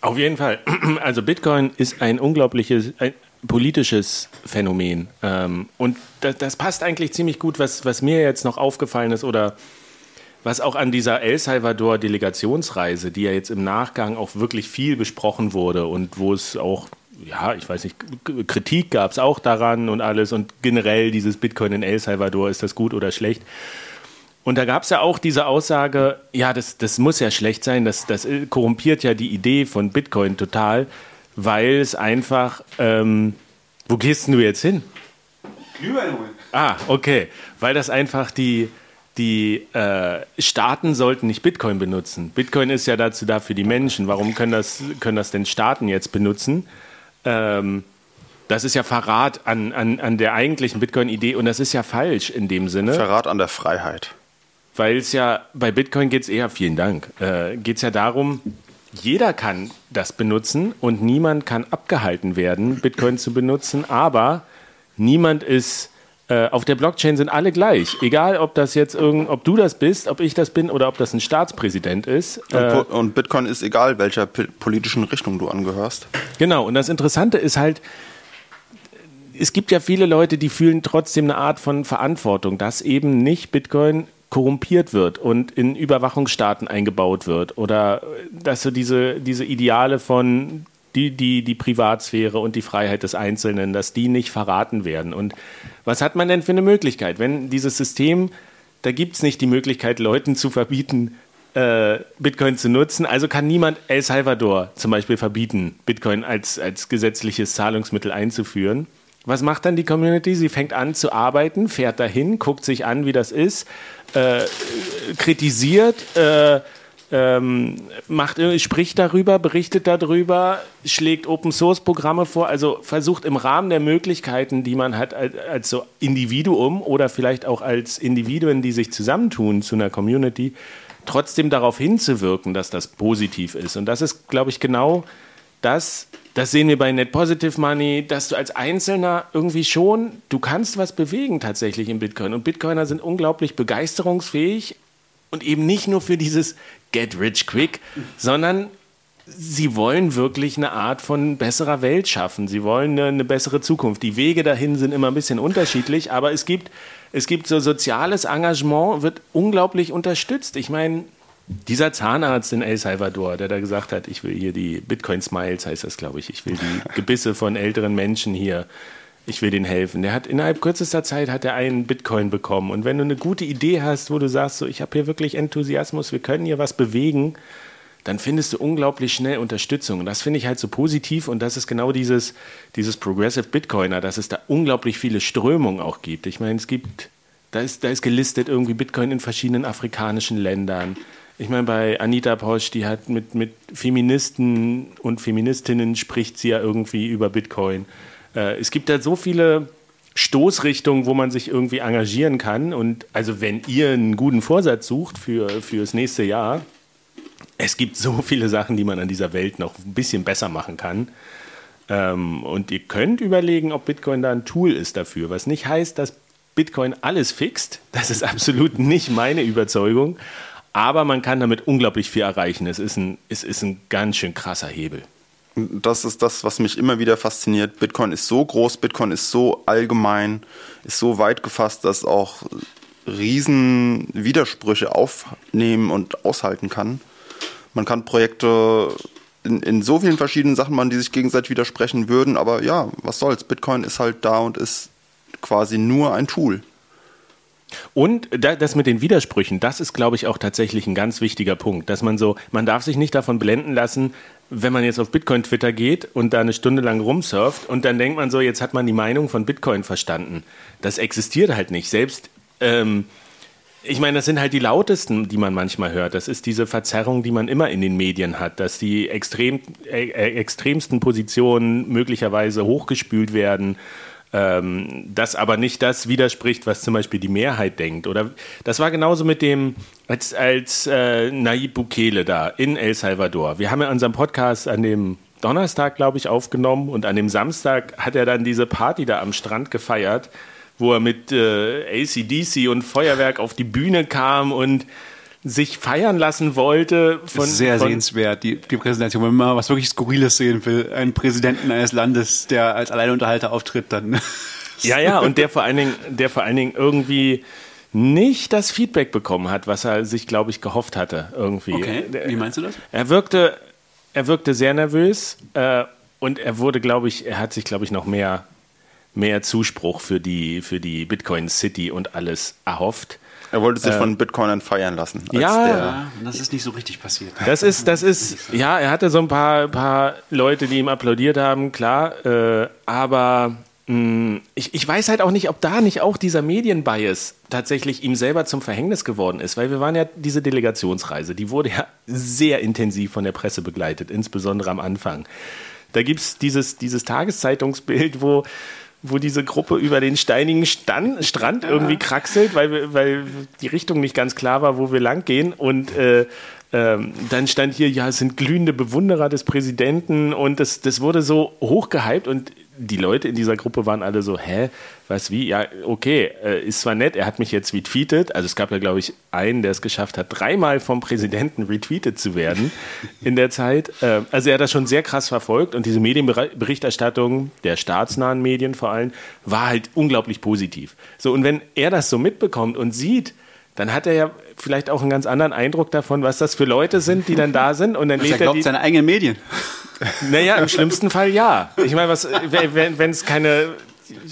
Auf jeden Fall. Also Bitcoin ist ein unglaubliches, ein politisches Phänomen. Ähm, und das, passt eigentlich ziemlich gut, was, was mir jetzt noch aufgefallen ist oder was auch an dieser El Salvador-Delegationsreise, die ja jetzt im Nachgang auch wirklich viel besprochen wurde und wo es auch, ja, ich weiß nicht, Kritik gab es auch daran und alles und generell dieses Bitcoin in El Salvador, ist das gut oder schlecht? Und da gab es ja auch diese Aussage, ja, das, das muss ja schlecht sein, das, das korrumpiert ja die Idee von Bitcoin total, weil es einfach, ähm, wo gehst du jetzt hin? Glühwein holen. Ah, okay, weil das einfach die, die äh, Staaten sollten nicht Bitcoin benutzen. Bitcoin ist ja dazu da für die Menschen. Warum können das, können das denn Staaten jetzt benutzen? Ähm, das ist ja Verrat an, an, an der eigentlichen Bitcoin-Idee und das ist ja falsch in dem Sinne. Verrat an der Freiheit. Weil es ja, bei Bitcoin geht es eher, vielen Dank, äh, geht es ja darum, jeder kann das benutzen und niemand kann abgehalten werden, Bitcoin zu benutzen, aber niemand ist äh, auf der Blockchain sind alle gleich. Egal, ob das jetzt irgend, ob du das bist, ob ich das bin oder ob das ein Staatspräsident ist. Äh, und, Bitcoin ist egal, welcher politischen Richtung du angehörst. Genau. Und das Interessante ist halt, es gibt ja viele Leute, die fühlen trotzdem eine Art von Verantwortung, dass eben nicht Bitcoin korrumpiert wird und in Überwachungsstaaten eingebaut wird oder dass so diese, diese Ideale von die, die, die Privatsphäre und die Freiheit des Einzelnen, dass die nicht verraten werden. Und was hat man denn für eine Möglichkeit? Wenn dieses System, da gibt es nicht die Möglichkeit, Leuten zu verbieten, äh, Bitcoin zu nutzen. Also kann niemand El Salvador zum Beispiel verbieten, Bitcoin als, als gesetzliches Zahlungsmittel einzuführen. Was macht dann die Community? Sie fängt an zu arbeiten, fährt dahin, guckt sich an, wie das ist, äh, kritisiert, äh, ähm, macht, spricht darüber, berichtet darüber, schlägt Open Source Programme vor, also versucht im Rahmen der Möglichkeiten, die man hat als, als so Individuum oder vielleicht auch als Individuen, die sich zusammentun zu einer Community, trotzdem darauf hinzuwirken, dass das positiv ist. Und das ist, glaube ich, genau das, das sehen wir bei Net Positive Money, dass du als Einzelner irgendwie schon, du kannst was bewegen tatsächlich im Bitcoin. Und Bitcoiner sind unglaublich begeisterungsfähig und eben nicht nur für dieses Get Rich Quick, sondern sie wollen wirklich eine Art von besserer Welt schaffen. Sie wollen eine, eine, bessere Zukunft. Die Wege dahin sind immer ein bisschen unterschiedlich, aber es gibt, es gibt so soziales Engagement, wird unglaublich unterstützt. Ich meine, dieser Zahnarzt in El Salvador, der da gesagt hat, ich will hier die Bitcoin Smiles, heißt das, glaube ich, ich will die Gebisse von älteren Menschen hier ich will denen helfen. Der hat innerhalb kürzester Zeit hat er einen Bitcoin bekommen. Und wenn du eine gute Idee hast, wo du sagst, so, ich habe hier wirklich Enthusiasmus, wir können hier was bewegen, dann findest du unglaublich schnell Unterstützung. Und das finde ich halt so positiv und das ist genau dieses, dieses Progressive Bitcoiner, dass es da unglaublich viele Strömungen auch gibt. Ich meine, es gibt, da ist, da ist gelistet irgendwie Bitcoin in verschiedenen afrikanischen Ländern. Ich meine, bei Anita Posch, die hat mit, mit Feministen und Feministinnen spricht sie ja irgendwie über Bitcoin. Äh, es gibt da so viele Stoßrichtungen, wo man sich irgendwie engagieren kann. Und also wenn ihr einen guten Vorsatz sucht für, für das nächste Jahr, es gibt so viele Sachen, die man an dieser Welt noch ein bisschen besser machen kann. Ähm, und ihr könnt überlegen, ob Bitcoin da ein Tool ist dafür, was nicht heißt, dass Bitcoin alles fixt. Das ist absolut nicht meine Überzeugung. Aber man kann damit unglaublich viel erreichen. Es ist ein, es ist ein ganz schön krasser Hebel. Das ist das, was mich immer wieder fasziniert. Bitcoin ist so groß, Bitcoin ist so allgemein, ist so weit gefasst, dass auch riesen Widersprüche aufnehmen und aushalten kann. Man kann Projekte in, in so vielen verschiedenen Sachen machen, die sich gegenseitig widersprechen würden, aber ja, was soll's. Bitcoin ist halt da und ist quasi nur ein Tool. Und das mit den Widersprüchen, das ist, glaube ich, auch tatsächlich ein ganz wichtiger Punkt, dass man so, man darf sich nicht davon blenden lassen, wenn man jetzt auf Bitcoin Twitter geht und da eine Stunde lang rumsurft und dann denkt man so, jetzt hat man die Meinung von Bitcoin verstanden. Das existiert halt nicht. Selbst ähm, ich meine, das sind halt die lautesten, die man manchmal hört. Das ist diese Verzerrung, die man immer in den Medien hat, dass die extrem, äh, äh, extremsten Positionen möglicherweise hochgespült werden, ähm, das aber nicht das widerspricht, was zum Beispiel die Mehrheit denkt. Oder das war genauso mit dem, als, als äh, Nayib Bukele da in El Salvador. Wir haben ja unseren Podcast an dem Donnerstag, glaube ich, aufgenommen und an dem Samstag hat er dann diese Party da am Strand gefeiert wo er mit äh, ACDC und Feuerwerk auf die Bühne kam und sich feiern lassen wollte. Von, sehr von sehenswert, die, die Präsentation. Wenn man was wirklich Skurriles sehen will, einen Präsidenten eines Landes, der als Alleinunterhalter auftritt, dann. ja, ja, und der vor allen Dingen, der vor allen Dingen irgendwie nicht das Feedback bekommen hat, was er sich, glaube ich, gehofft hatte. Irgendwie. Okay. Wie meinst du das? Er wirkte, er wirkte sehr nervös äh, und er wurde, glaube ich, er hat sich, glaube ich, noch mehr mehr Zuspruch für die, für die Bitcoin City und alles erhofft. Er wollte sich äh, von Bitcoinern feiern lassen. ja, das ist nicht so richtig passiert. Das ist, das ist, ja, er hatte so ein paar, paar Leute, die ihm applaudiert haben, klar, äh, aber mh, hm, ich, ich weiß halt auch nicht, ob da nicht auch dieser Medienbias tatsächlich ihm selber zum Verhängnis geworden ist, weil wir waren ja diese Delegationsreise, die wurde ja sehr intensiv von der Presse begleitet, insbesondere am Anfang. Da gibt es dieses, dieses Tageszeitungsbild, wo wo diese Gruppe über den steinigen Stand, Strand irgendwie kraxelt, weil, weil die Richtung nicht ganz klar war, wo wir lang gehen. Und äh, ähm, dann stand hier, ja, es sind glühende Bewunderer des Präsidenten und das, das wurde so hochgehypt und die Leute in dieser Gruppe waren alle so, hä, was, wie? Ja, okay, äh, ist zwar nett, er hat mich jetzt retweetet, also es gab ja, glaube ich, einen, der es geschafft hat, dreimal vom Präsidenten retweetet zu werden in der Zeit. Äh, also er hat das schon sehr krass verfolgt und diese Medienberichterstattung der staatsnahen Medien vor allem war halt unglaublich positiv. So, und wenn er das so mitbekommt und sieht, dann hat er ja vielleicht auch einen ganz anderen Eindruck davon, was das für Leute sind, die dann da sind. Und dann lädt er glaubt, die, seine eigenen Medien. Naja, im schlimmsten Fall ja. Ich meine, was, wenn es keine,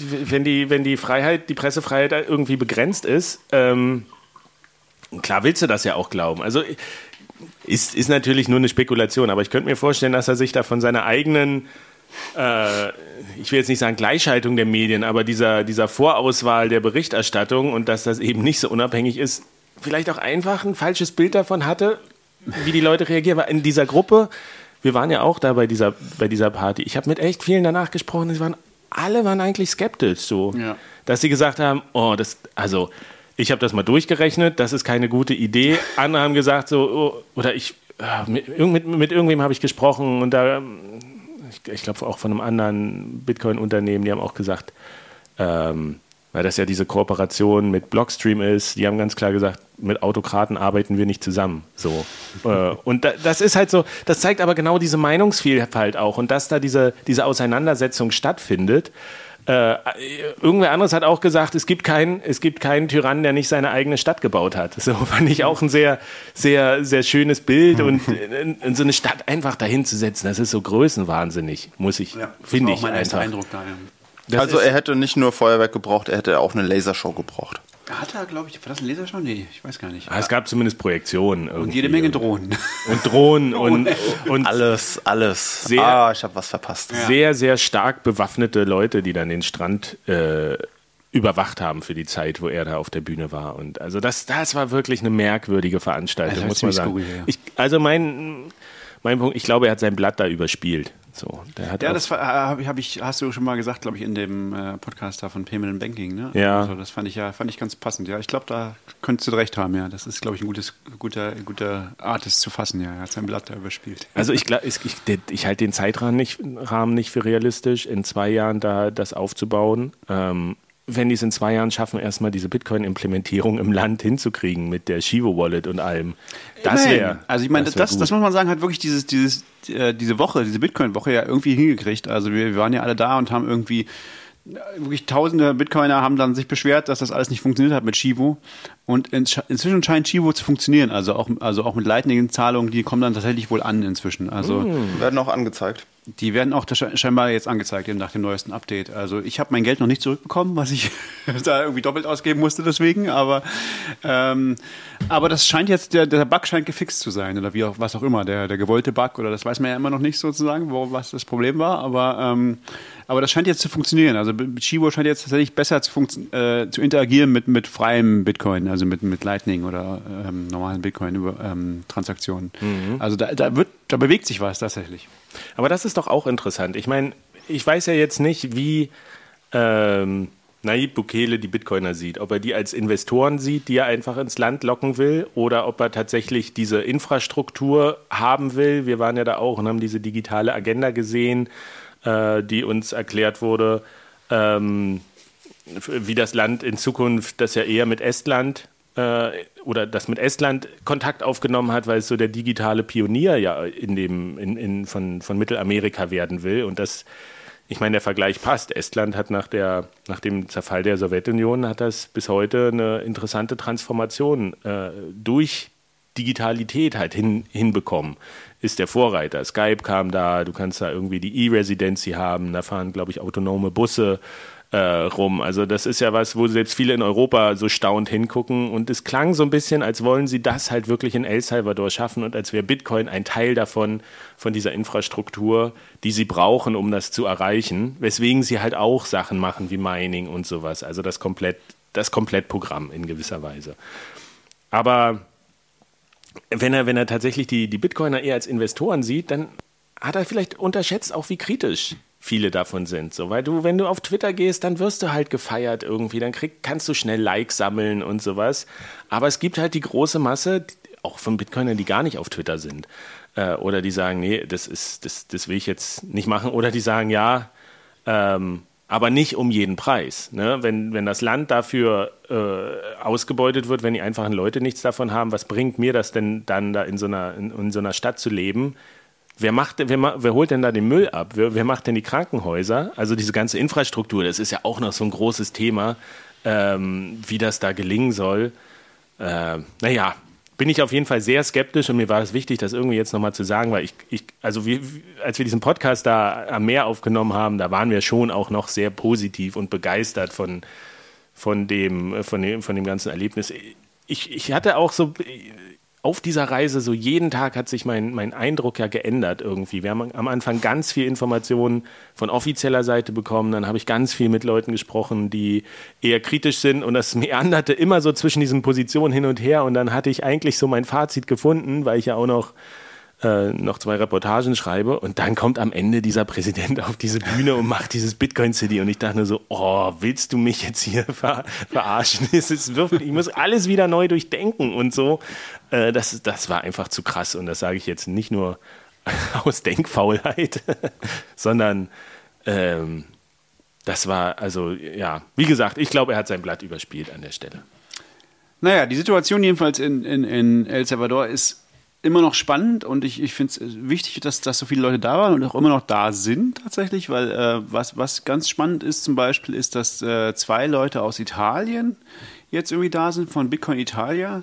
wenn die, wenn die Freiheit, die Pressefreiheit irgendwie begrenzt ist, ähm, klar willst du das ja auch glauben. Also ist, ist natürlich nur eine Spekulation, aber ich könnte mir vorstellen, dass er sich da von seiner eigenen äh, ich will jetzt nicht sagen Gleichschaltung der Medien, aber dieser, dieser Vorauswahl der Berichterstattung und dass das eben nicht so unabhängig ist, vielleicht auch einfach ein falsches Bild davon hatte, wie die Leute reagieren. Weil in dieser Gruppe, wir waren ja auch da bei dieser, bei dieser Party, ich habe mit echt vielen danach gesprochen, sie waren, alle waren eigentlich skeptisch so, ja. dass sie gesagt haben, oh, das, also ich habe das mal durchgerechnet, das ist keine gute Idee. Andere haben gesagt so, oh, oder ich, äh, mit, mit, mit irgendwem habe ich gesprochen und da ich, ich glaube auch von einem anderen Bitcoin-Unternehmen, die haben auch gesagt, ähm, weil das ja diese Kooperation mit Blockstream ist, die haben ganz klar gesagt, mit Autokraten arbeiten wir nicht zusammen. So. äh, und da, das ist halt so, das zeigt aber genau diese Meinungsvielfalt auch und dass da diese, diese Auseinandersetzung stattfindet. Äh, irgendwer anderes hat auch gesagt, es gibt, keinen, es gibt keinen Tyrannen, der nicht seine eigene Stadt gebaut hat. So fand ich auch ein sehr, sehr, sehr schönes Bild und in, in so eine Stadt einfach dahin zu setzen, das ist so größenwahnsinnig, muss ich, ja, finde ich mein einfach. Eindruck da, ja. Also er hätte nicht nur Feuerwerk gebraucht, er hätte auch eine Lasershow gebraucht. Hat er, glaube ich, war das ein Laser schon? Nee, ich weiß gar nicht. Ah, es gab zumindest Projektionen. und irgendwie. jede Menge Drohnen. Und Drohnen und, und Alles, alles. Sehr- ah, ich habe was verpasst. sehr, sehr stark bewaffnete Leute, die dann den Strand äh, überwacht haben für die Zeit, wo er da auf der Bühne war. Und also das, das war wirklich eine merkwürdige Veranstaltung, Das war muss man sagen. skurril, ja. ich, also mein, mein Punkt, ich glaube, er hat sein Blatt da überspielt. So, der hat Ja, das war- hab ich, hab ich, hast du schon mal gesagt, glaube ich, in dem äh, Podcast da von Payment and Banking, ne? Ja. Also das fand ich ja, fand ich ganz passend. Ja, ich glaube, da könntest du recht haben, ja. Das ist, glaube ich, ein gutes, guter, guter Art, es zu fassen, ja. Er hat sein Blatt da überspielt. Also ich, glaub, ich, ich, ich halte den Zeitrahmen nicht, Rahmen nicht für realistisch, in zwei Jahren da das aufzubauen. Ähm, wenn die es in zwei Jahren schaffen, erstmal diese Bitcoin-Implementierung im Land hinzukriegen mit der Shivo Wallet und allem. Das wäre. Also ich meine, das, das, gut. muss man sagen, hat wirklich dieses, dieses, äh, diese Woche, diese Bitcoin-Woche ja irgendwie hingekriegt. Also wir, wir waren ja alle da und haben irgendwie äh, wirklich tausende Bitcoiner haben dann sich beschwert, dass das alles nicht funktioniert hat mit Chivo. Und in, inzwischen scheint Chivo zu funktionieren. Also auch, also auch mit Lightning-Zahlungen, die kommen dann tatsächlich wohl an inzwischen. Also Werden auch angezeigt. die werden auch sche- scheinbar jetzt angezeigt eben nach dem neuesten Update. Also ich habe mein Geld noch nicht zurückbekommen, was ich da irgendwie doppelt ausgeben musste deswegen. Aber, ähm, aber das scheint jetzt, der, der Bug scheint gefixt zu sein oder wie auch, was auch immer, der, der gewollte Bug oder das weiß man ja immer noch nicht sozusagen, wo, was das Problem war. Aber, ähm, aber das scheint jetzt zu funktionieren. Also Chivo scheint jetzt tatsächlich besser zu, äh, zu interagieren mit, mit freiem Bitcoin, also mit, mit Lightning oder ähm, normalen Bitcoin-Transaktionen. Also da, da, wird, da bewegt sich was tatsächlich. Aber das ist doch auch interessant. Ich meine, ich weiß ja jetzt nicht, wie ähm, Nayib Bukele die Bitcoiner sieht. Ob er die als Investoren sieht, die er einfach ins Land locken will, oder ob er tatsächlich diese Infrastruktur haben will. Wir waren ja da auch und haben diese digitale Agenda gesehen, äh, die uns erklärt wurde, ähm, wie das Land in Zukunft, das ja eher mit Estland äh, oder das mit Estland Kontakt aufgenommen hat, weil es so der digitale Pionier ja in dem, in, in, von, von Mittelamerika werden will. Und das, ich meine, der Vergleich passt. Estland hat nach, der, nach dem Zerfall der Sowjetunion hat das bis heute eine interessante Transformation äh, durch Digitalität halt hin, hinbekommen. Ist der Vorreiter. Skype kam da, du kannst da irgendwie die E-Residency haben, da fahren, glaube ich, autonome Busse äh, rum. Also das ist ja was, wo selbst viele in Europa so staunt hingucken. Und es klang so ein bisschen, als wollen sie das halt wirklich in El Salvador schaffen und als wäre Bitcoin ein Teil davon, von dieser Infrastruktur, die sie brauchen, um das zu erreichen. Weswegen sie halt auch Sachen machen wie Mining und sowas. Also das komplett, das Komplettprogramm in gewisser Weise. Aber wenn er, wenn er tatsächlich die, die Bitcoiner eher als Investoren sieht, dann hat er vielleicht unterschätzt auch, wie kritisch viele davon sind. So, weil du, wenn du auf Twitter gehst, dann wirst du halt gefeiert irgendwie, dann krieg, kannst du schnell Likes sammeln und sowas. Aber es gibt halt die große Masse, auch von Bitcoinern, die gar nicht auf Twitter sind. Äh, oder die sagen, nee, das ist, das, das will ich jetzt nicht machen. Oder die sagen, ja, ähm, aber nicht um jeden Preis. Ne? Wenn, wenn das Land dafür äh, ausgebeutet wird, wenn die einfachen Leute nichts davon haben, was bringt mir das denn dann, da in so einer, in, in so einer Stadt zu leben? Wer, macht, wer, wer holt denn da den Müll ab? Wer, wer macht denn die Krankenhäuser? Also diese ganze Infrastruktur, das ist ja auch noch so ein großes Thema, ähm, wie das da gelingen soll. Äh, naja, bin ich auf jeden Fall sehr skeptisch und mir war es wichtig, das irgendwie jetzt nochmal zu sagen, weil ich, ich also wir, als wir diesen Podcast da am Meer aufgenommen haben, da waren wir schon auch noch sehr positiv und begeistert von, von, dem, von, dem, von dem ganzen Erlebnis. Ich, ich hatte auch so auf dieser Reise so jeden Tag hat sich mein, mein Eindruck ja geändert irgendwie. Wir haben am Anfang ganz viel Informationen von offizieller Seite bekommen, dann habe ich ganz viel mit Leuten gesprochen, die eher kritisch sind und das meanderte immer so zwischen diesen Positionen hin und her und dann hatte ich eigentlich so mein Fazit gefunden, weil ich ja auch noch äh, noch zwei Reportagen schreibe und dann kommt am Ende dieser Präsident auf diese Bühne und macht dieses Bitcoin City und ich dachte nur so, oh, willst du mich jetzt hier ver verarschen? Es ist wirklich, ich muss alles wieder neu durchdenken und so. Äh, das, das war einfach zu krass und das sage ich jetzt nicht nur aus Denkfaulheit, sondern ähm, das war, also ja, wie gesagt, ich glaube, er hat sein Blatt überspielt an der Stelle. Naja, die Situation jedenfalls in, in, in El Salvador ist immer noch spannend und ich, ich finde es wichtig, dass, dass so viele Leute da waren und auch immer noch da sind tatsächlich, weil äh, was, was ganz spannend ist zum Beispiel, ist, dass äh, zwei Leute aus Italien jetzt irgendwie da sind, von Bitcoin Italia.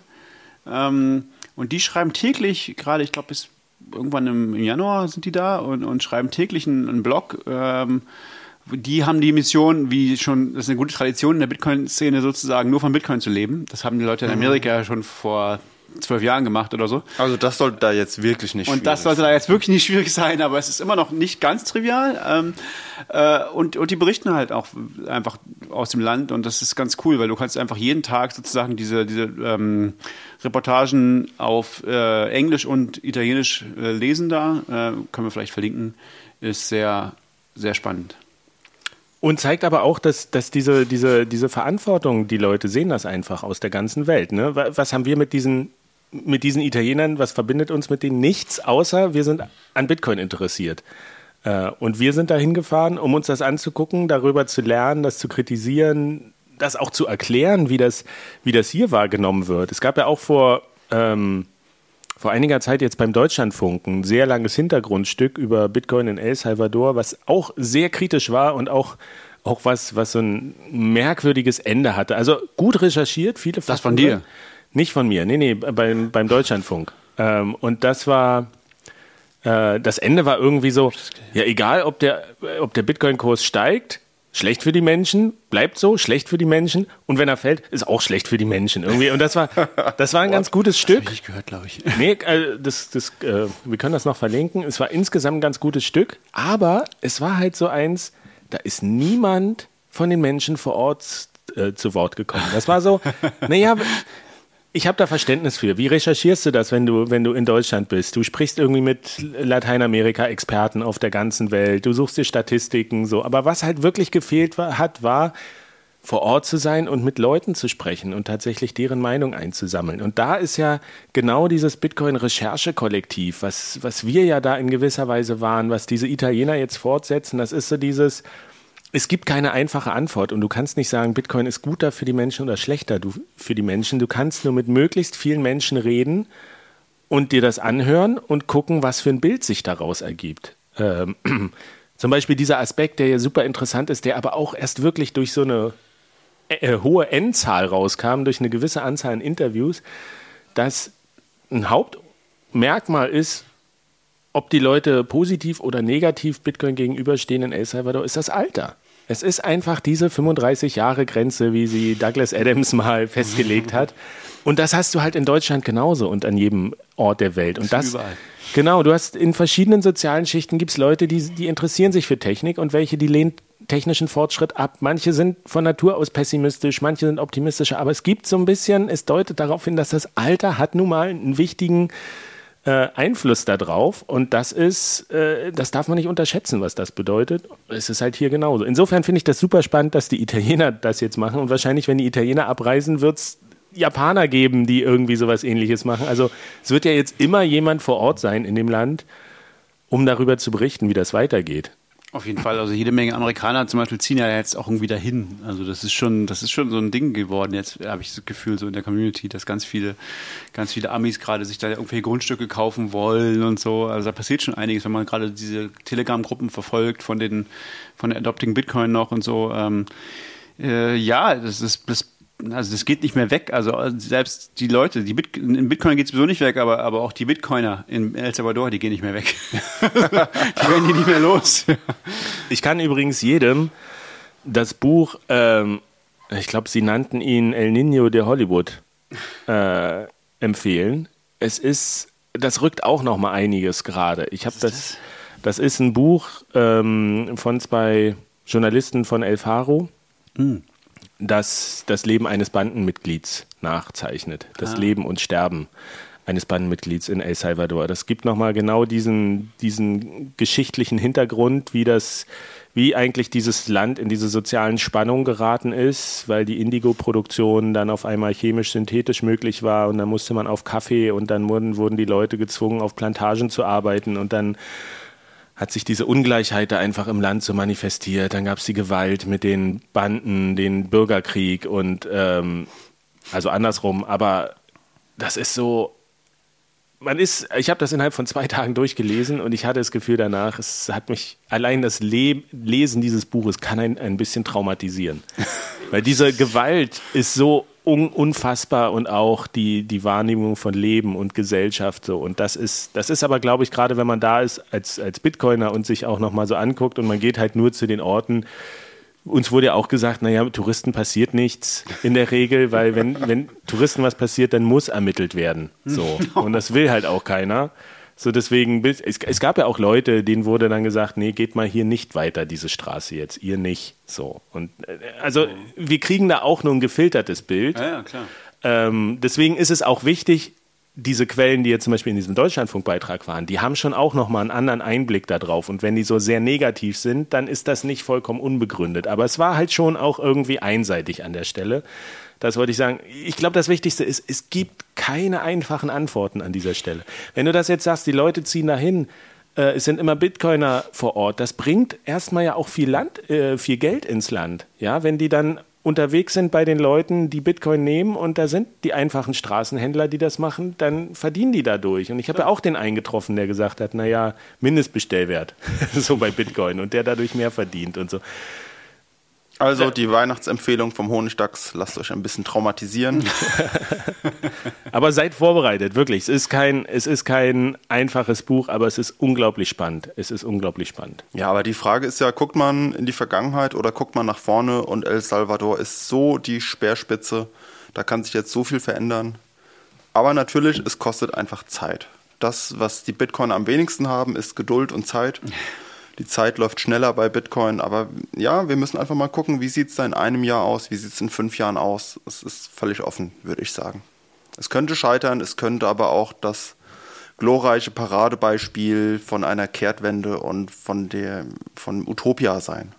Ähm, und die schreiben täglich, gerade ich glaube bis irgendwann im, im Januar sind die da und, und schreiben täglich einen, einen Blog, ähm, die haben die Mission, wie schon, das ist eine gute Tradition in der Bitcoin-Szene sozusagen, nur von Bitcoin zu leben. Das haben die Leute in Amerika schon vor zwölf Jahren gemacht oder so. Also das sollte da jetzt wirklich nicht Und das sollte da jetzt wirklich nicht schwierig sein, aber es ist immer noch nicht ganz trivial. Ähm, äh, und, und die berichten halt auch einfach aus dem Land und das ist ganz cool, weil du kannst einfach jeden Tag sozusagen diese, diese ähm, Reportagen auf äh, Englisch und Italienisch äh, lesen da. Äh, können wir vielleicht verlinken. Ist sehr, sehr spannend. Und zeigt aber auch, dass, dass diese, diese, diese Verantwortung, die Leute sehen das einfach aus der ganzen Welt. Ne? Was haben wir mit diesen, mit diesen Italienern, was verbindet uns mit denen? Nichts, außer wir sind an Bitcoin interessiert. Äh, und wir sind da hingefahren, um uns das anzugucken, darüber zu lernen, das zu kritisieren, das auch zu erklären, wie das, wie das hier wahrgenommen wird. Es gab ja auch vor, ähm, vor einiger Zeit jetzt beim Deutschlandfunk ein sehr langes Hintergrundstück über Bitcoin in El Salvador, was auch sehr kritisch war und auch, auch was, was so ein merkwürdiges Ende hatte. Also gut recherchiert, viele Das von dir? Nicht von mir, nee, nee, beim, beim Deutschlandfunk. Ähm, und das war, äh, das Ende war irgendwie so, ja, egal, ob der, ob der Bitcoin-Kurs steigt, schlecht für die Menschen, bleibt so, schlecht für die Menschen. Und wenn er fällt, ist auch schlecht für die Menschen irgendwie. Und das war, das war ein ganz gutes Stück. Hab ich gehört, glaube ich. Nee, äh, das, das, äh, wir können das noch verlinken. Es war insgesamt ein ganz gutes Stück, aber es war halt so eins, da ist niemand von den Menschen vor Ort äh, zu Wort gekommen. Das war so, naja, ich habe da Verständnis für. Wie recherchierst du das, wenn du, wenn du in Deutschland bist? Du sprichst irgendwie mit Lateinamerika-Experten auf der ganzen Welt, du suchst dir Statistiken, so. Aber was halt wirklich gefehlt war, hat, war, vor Ort zu sein und mit Leuten zu sprechen und tatsächlich deren Meinung einzusammeln. Und da ist ja genau dieses Bitcoin-Recherche-Kollektiv, was, was wir ja da in gewisser Weise waren, was diese Italiener jetzt fortsetzen, das ist so dieses, es gibt keine einfache Antwort und du kannst nicht sagen, Bitcoin ist guter für die Menschen oder schlechter für die Menschen. Du kannst nur mit möglichst vielen Menschen reden und dir das anhören und gucken, was für ein Bild sich daraus ergibt. Ähm, zum Beispiel dieser Aspekt, der ja super interessant ist, der aber auch erst wirklich durch so eine äh, hohe Endzahl rauskam, durch eine gewisse Anzahl an Interviews, dass ein Hauptmerkmal ist, ob die Leute positiv oder negativ Bitcoin gegenüberstehen in El Salvador, ist das Alter. Es ist einfach diese 35 Jahre Grenze, wie sie Douglas Adams mal festgelegt hat. Und das hast du halt in Deutschland genauso und an jedem Ort der Welt. Und das, überall. genau, du hast in verschiedenen sozialen Schichten gibt es Leute, die, die interessieren sich für Technik und welche, die lehnen technischen Fortschritt ab. Manche sind von Natur aus pessimistisch, manche sind optimistischer, aber es gibt so ein bisschen, es deutet darauf hin, dass das Alter hat nun mal einen wichtigen äh, Einfluss darauf und das ist, äh, das darf man nicht unterschätzen, was das bedeutet. Es ist halt hier genauso. Insofern finde ich das super spannend, dass die Italiener das jetzt machen und wahrscheinlich, wenn die Italiener abreisen, wird es Japaner geben, die irgendwie sowas ähnliches machen. Also es wird ja jetzt immer jemand vor Ort sein in dem Land, um darüber zu berichten, wie das weitergeht. Auf jeden Fall. Also jede Menge Amerikaner zum Beispiel ziehen ja jetzt auch irgendwie dahin. Also das ist schon, das ist schon so ein Ding geworden. Jetzt habe ich das Gefühl so in der Community, dass ganz viele, ganz viele Amis gerade sich da irgendwelche Grundstücke kaufen wollen und so. Also da passiert schon einiges, wenn man gerade diese Telegram-Gruppen verfolgt von den, von der Adopting Bitcoin noch und so. Ähm, äh, ja, das ist, das also das geht nicht mehr weg. Also selbst die Leute, die Bit in Bitcoin geht es sowieso nicht weg, aber, aber auch die Bitcoiner in El Salvador, die gehen nicht mehr weg. die werden die nicht mehr los. Ich kann übrigens jedem das Buch, ähm, ich glaube, sie nannten ihn El Nino de Hollywood, äh, empfehlen. Es ist, das rückt auch noch mal einiges gerade. Ich habe das, das ist ein Buch ähm, von zwei Journalisten von El Faro. Hm. Das das Leben eines Bandenmitglieds nachzeichnet. Das Ah. Leben und Sterben eines Bandenmitglieds in El Salvador. Das gibt nochmal genau diesen, diesen geschichtlichen Hintergrund, wie das, wie eigentlich dieses Land in diese sozialen Spannungen geraten ist, weil die Indigo-Produktion dann auf einmal chemisch-synthetisch möglich war und dann musste man auf Kaffee und dann wurden, wurden die Leute gezwungen, auf Plantagen zu arbeiten und dann hat sich diese Ungleichheit da einfach im Land so manifestiert. Dann gab es die Gewalt mit den Banden, den Bürgerkrieg und ähm, also andersrum. Aber das ist so, man ist, ich habe das innerhalb von zwei Tagen durchgelesen und ich hatte das Gefühl danach, es hat mich, allein das Le Lesen dieses Buches kann ein, ein bisschen traumatisieren. Weil diese Gewalt ist so un unfassbar und auch die, die Wahrnehmung von Leben und Gesellschaft so. Und das ist, das ist aber, glaube ich, gerade wenn man da ist als, als Bitcoiner und sich auch nochmal so anguckt und man geht halt nur zu den Orten, uns wurde ja auch gesagt, naja, mit Touristen passiert nichts in der Regel, weil wenn, wenn Touristen was passiert, dann muss ermittelt werden. So. Und das will halt auch keiner. So deswegen, es, es gab ja auch Leute, denen wurde dann gesagt, nee, geht mal hier nicht weiter, diese Straße jetzt, ihr nicht. So. Und äh, also wir kriegen da auch nur ein gefiltertes Bild. Ja, ja klar. Ähm, deswegen ist es auch wichtig, diese Quellen, die jetzt zum Beispiel in diesem Deutschlandfunkbeitrag waren, die haben schon auch nochmal einen anderen Einblick darauf. Und wenn die so sehr negativ sind, dann ist das nicht vollkommen unbegründet. Aber es war halt schon auch irgendwie einseitig an der Stelle. Das wollte ich sagen. Ich glaube, das Wichtigste ist, es gibt keine einfachen Antworten an dieser Stelle. Wenn du das jetzt sagst, die Leute ziehen dahin, äh, es sind immer Bitcoiner vor Ort, das bringt erstmal ja auch viel Land, äh, viel Geld ins Land. Ja, wenn die dann unterwegs sind bei den Leuten, die Bitcoin nehmen und da sind die einfachen Straßenhändler, die das machen, dann verdienen die dadurch. Und ich habe ja auch den eingetroffen, der gesagt hat, naja, Mindestbestellwert, so bei Bitcoin und der dadurch mehr verdient und so. Also die Weihnachtsempfehlung vom Honigdachs, lasst euch ein bisschen traumatisieren. aber seid vorbereitet, wirklich. Es ist, kein, es ist kein einfaches Buch, aber es ist unglaublich spannend. Es ist unglaublich spannend. Ja, aber die Frage ist ja, guckt man in die Vergangenheit oder guckt man nach vorne und El Salvador ist so die Speerspitze, da kann sich jetzt so viel verändern. Aber natürlich, es kostet einfach Zeit. Das, was die Bitcoin am wenigsten haben, ist Geduld und Zeit. Die Zeit läuft schneller bei Bitcoin, aber ja, wir müssen einfach mal gucken, wie sieht es da in einem Jahr aus, wie sieht es in fünf Jahren aus. Es ist völlig offen, würde ich sagen. Es könnte scheitern, es könnte aber auch das glorreiche Paradebeispiel von einer Kehrtwende und von der von Utopia sein.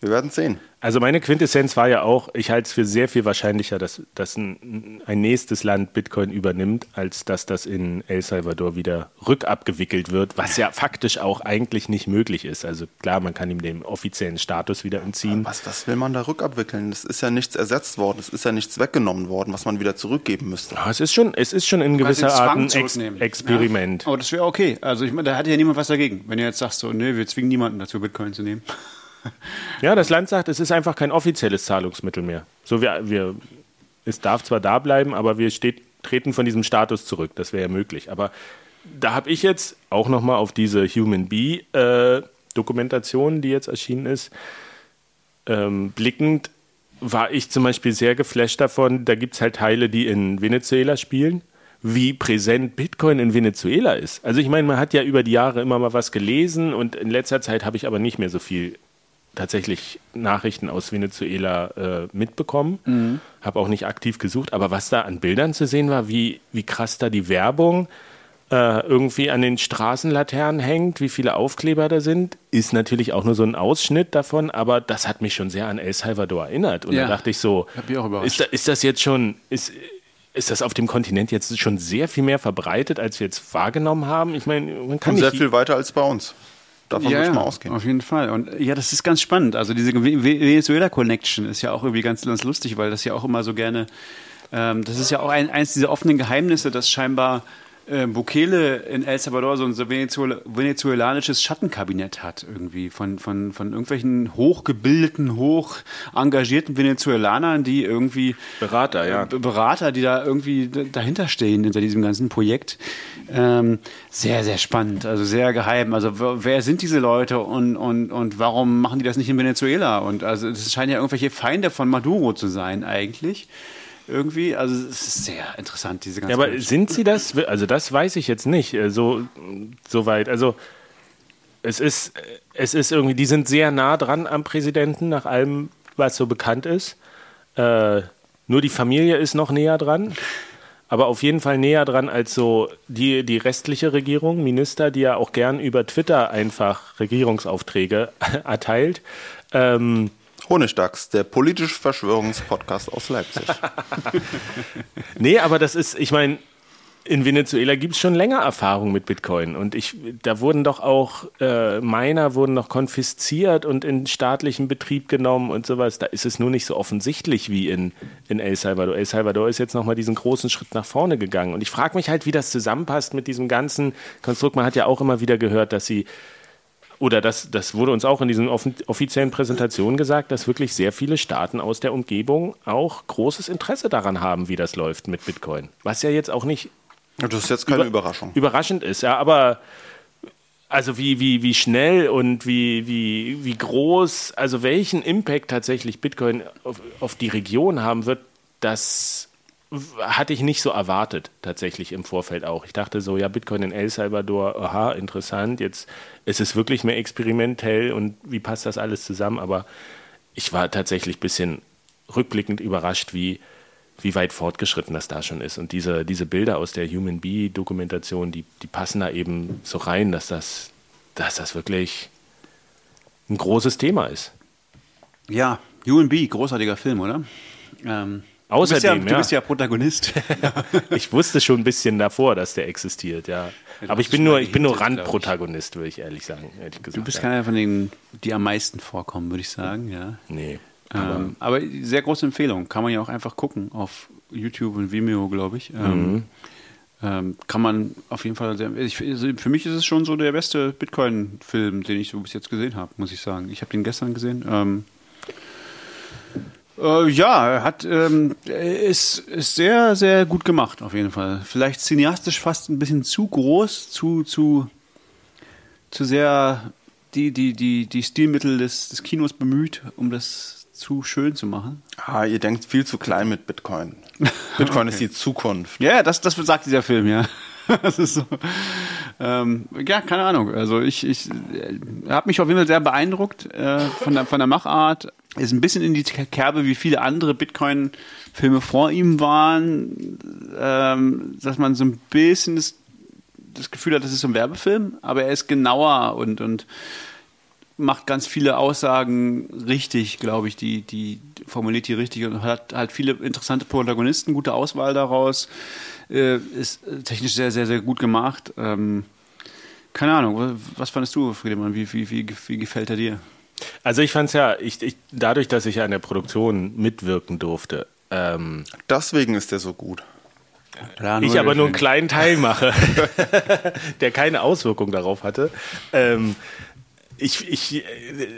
Wir werden sehen. Also meine Quintessenz war ja auch, ich halte es für sehr viel wahrscheinlicher, dass, dass ein, ein, nächstes Land Bitcoin übernimmt, als dass das in El Salvador wieder rückabgewickelt wird, was ja faktisch auch eigentlich nicht möglich ist. Also klar, man kann ihm den offiziellen Status wieder entziehen. Was, was will man da rückabwickeln? Es ist ja nichts ersetzt worden, es ist ja nichts weggenommen worden, was man wieder zurückgeben müsste. Ja, es ist schon, es ist schon in gewisser Art ein Ex Experiment. Ja. Aber das wäre okay. Also ich meine, da hat ja niemand was dagegen. Wenn ihr jetzt sagst, so, nee, wir zwingen niemanden dazu, Bitcoin zu nehmen. Ja, das Land sagt, es ist einfach kein offizielles Zahlungsmittel mehr. So wir, wir, es darf zwar da bleiben, aber wir steht, treten von diesem Status zurück. Das wäre ja möglich. Aber da habe ich jetzt auch nochmal auf diese Human Bee äh, Dokumentation, die jetzt erschienen ist, ähm, blickend, war ich zum Beispiel sehr geflasht davon. Da gibt es halt Teile, die in Venezuela spielen wie präsent Bitcoin in Venezuela ist. Also ich meine, man hat ja über die Jahre immer mal was gelesen und in letzter Zeit habe ich aber nicht mehr so viel tatsächlich Nachrichten aus Venezuela äh, mitbekommen, mhm. habe auch nicht aktiv gesucht, aber was da an Bildern zu sehen war, wie, wie krass da die Werbung äh, irgendwie an den Straßenlaternen hängt, wie viele Aufkleber da sind, ist natürlich auch nur so ein Ausschnitt davon, aber das hat mich schon sehr an El Salvador erinnert. Und ja. da dachte ich so, ist, da, ist das jetzt schon, ist, ist das auf dem Kontinent jetzt schon sehr viel mehr verbreitet, als wir jetzt wahrgenommen haben? Ich meine, man kann Und sehr viel weiter als bei uns. Davon ja, ich mal ausgehen. Auf jeden Fall. Und ja, das ist ganz spannend. Also diese Venezuela-Connection ist ja auch irgendwie ganz, ganz lustig, weil das ja auch immer so gerne, ähm, das ist ja auch ein, eins dieser offenen Geheimnisse, dass scheinbar äh, Bukele in El Salvador so ein so Venezuel venezuelanisches Schattenkabinett hat irgendwie von, von, von irgendwelchen hochgebildeten, hoch engagierten Venezuelanern, die irgendwie Berater, ja. Berater, die da irgendwie dahinter stehen hinter diesem ganzen Projekt. Ähm, sehr, sehr spannend, also sehr geheim. Also wer sind diese Leute und, und, und warum machen die das nicht in Venezuela? Und also es scheinen ja irgendwelche Feinde von Maduro zu sein eigentlich irgendwie. Also es ist sehr interessant, diese ganze Ja, aber sind sie das? Also das weiß ich jetzt nicht äh, so, so weit. Also es ist, es ist irgendwie, die sind sehr nah dran am Präsidenten, nach allem, was so bekannt ist. Äh, nur die Familie ist noch näher dran. Aber auf jeden Fall näher dran als so die, die restliche Regierung, Minister, die ja auch gern über Twitter einfach Regierungsaufträge erteilt. Ähm, Honigdachs, der politische Verschwörungspodcast aus Leipzig. nee, aber das ist, ich meine, in Venezuela gibt es schon länger Erfahrung mit Bitcoin und ich, da wurden doch auch äh, Miner wurden noch konfisziert und in staatlichen Betrieb genommen und sowas. Da ist es nur nicht so offensichtlich wie in, in El Salvador. El Salvador ist jetzt nochmal diesen großen Schritt nach vorne gegangen und ich frage mich halt, wie das zusammenpasst mit diesem ganzen Konstrukt. Man hat ja auch immer wieder gehört, dass sie oder das, das wurde uns auch in diesen offiziellen Präsentationen gesagt, dass wirklich sehr viele Staaten aus der Umgebung auch großes Interesse daran haben, wie das läuft mit Bitcoin. Was ja jetzt auch nicht. Das ist jetzt keine über Überraschung. Überraschend ist, ja, aber also wie, wie, wie schnell und wie, wie, wie groß, also welchen Impact tatsächlich Bitcoin auf, auf die Region haben wird, das hatte ich nicht so erwartet, tatsächlich im Vorfeld auch. Ich dachte so, ja, Bitcoin in El Salvador, aha, interessant, jetzt ist es wirklich mehr experimentell und wie passt das alles zusammen? Aber ich war tatsächlich ein bisschen rückblickend überrascht, wie, wie weit fortgeschritten das da schon ist. Und diese, diese Bilder aus der Human Bee-Dokumentation, die, die passen da eben so rein, dass das, dass das wirklich ein großes Thema ist. Ja, Human Bee, großartiger Film, oder? Ähm, Außerdem, du bist ja, du bist ja Protagonist. ich wusste schon ein bisschen davor, dass der existiert, ja. ja Aber ich bin nur, ich bin nur Randprotagonist, würde ich ehrlich sagen. Ehrlich gesagt, du bist keiner von denen, die am meisten vorkommen, würde ich sagen, ja. Nee. Ähm, aber sehr große Empfehlung. Kann man ja auch einfach gucken auf YouTube und Vimeo, glaube ich. Ähm, mhm. ähm, kann man auf jeden Fall. Sehr, ich, also für mich ist es schon so der beste Bitcoin-Film, den ich so bis jetzt gesehen habe, muss ich sagen. Ich habe den gestern gesehen. Äh, ja, hat ähm, ist, ist sehr, sehr gut gemacht, auf jeden Fall. Vielleicht cineastisch fast ein bisschen zu groß, zu, zu, zu sehr die, die, die, die Stilmittel des, des Kinos bemüht, um das zu schön zu machen. Ah, ihr denkt viel zu klein mit Bitcoin. Bitcoin okay. ist die Zukunft. Ja, das, das sagt dieser Film, ja. das ist so. Ähm, ja, keine Ahnung. Also ich, ich äh, habe mich auf jeden Fall sehr beeindruckt äh, von, der, von der Machart. Ist ein bisschen in die Kerbe, wie viele andere Bitcoin-Filme vor ihm waren, ähm, dass man so ein bisschen das, das Gefühl hat, das ist so ein Werbefilm, aber er ist genauer und, und macht ganz viele Aussagen richtig, glaube ich, die, die formuliert die richtig und hat halt viele interessante Protagonisten, gute Auswahl daraus. Äh, ist technisch sehr, sehr, sehr gut gemacht. Ähm, keine Ahnung, was fandest du, Friedemann? Wie, wie, wie, wie gefällt er dir? Also ich fand es ja, ich, ich, dadurch, dass ich an der Produktion mitwirken durfte. Ähm, Deswegen ist er so gut. Ja, ich aber nur einen kleinen Teil mache, der keine Auswirkung darauf hatte. Ähm, ich, ich,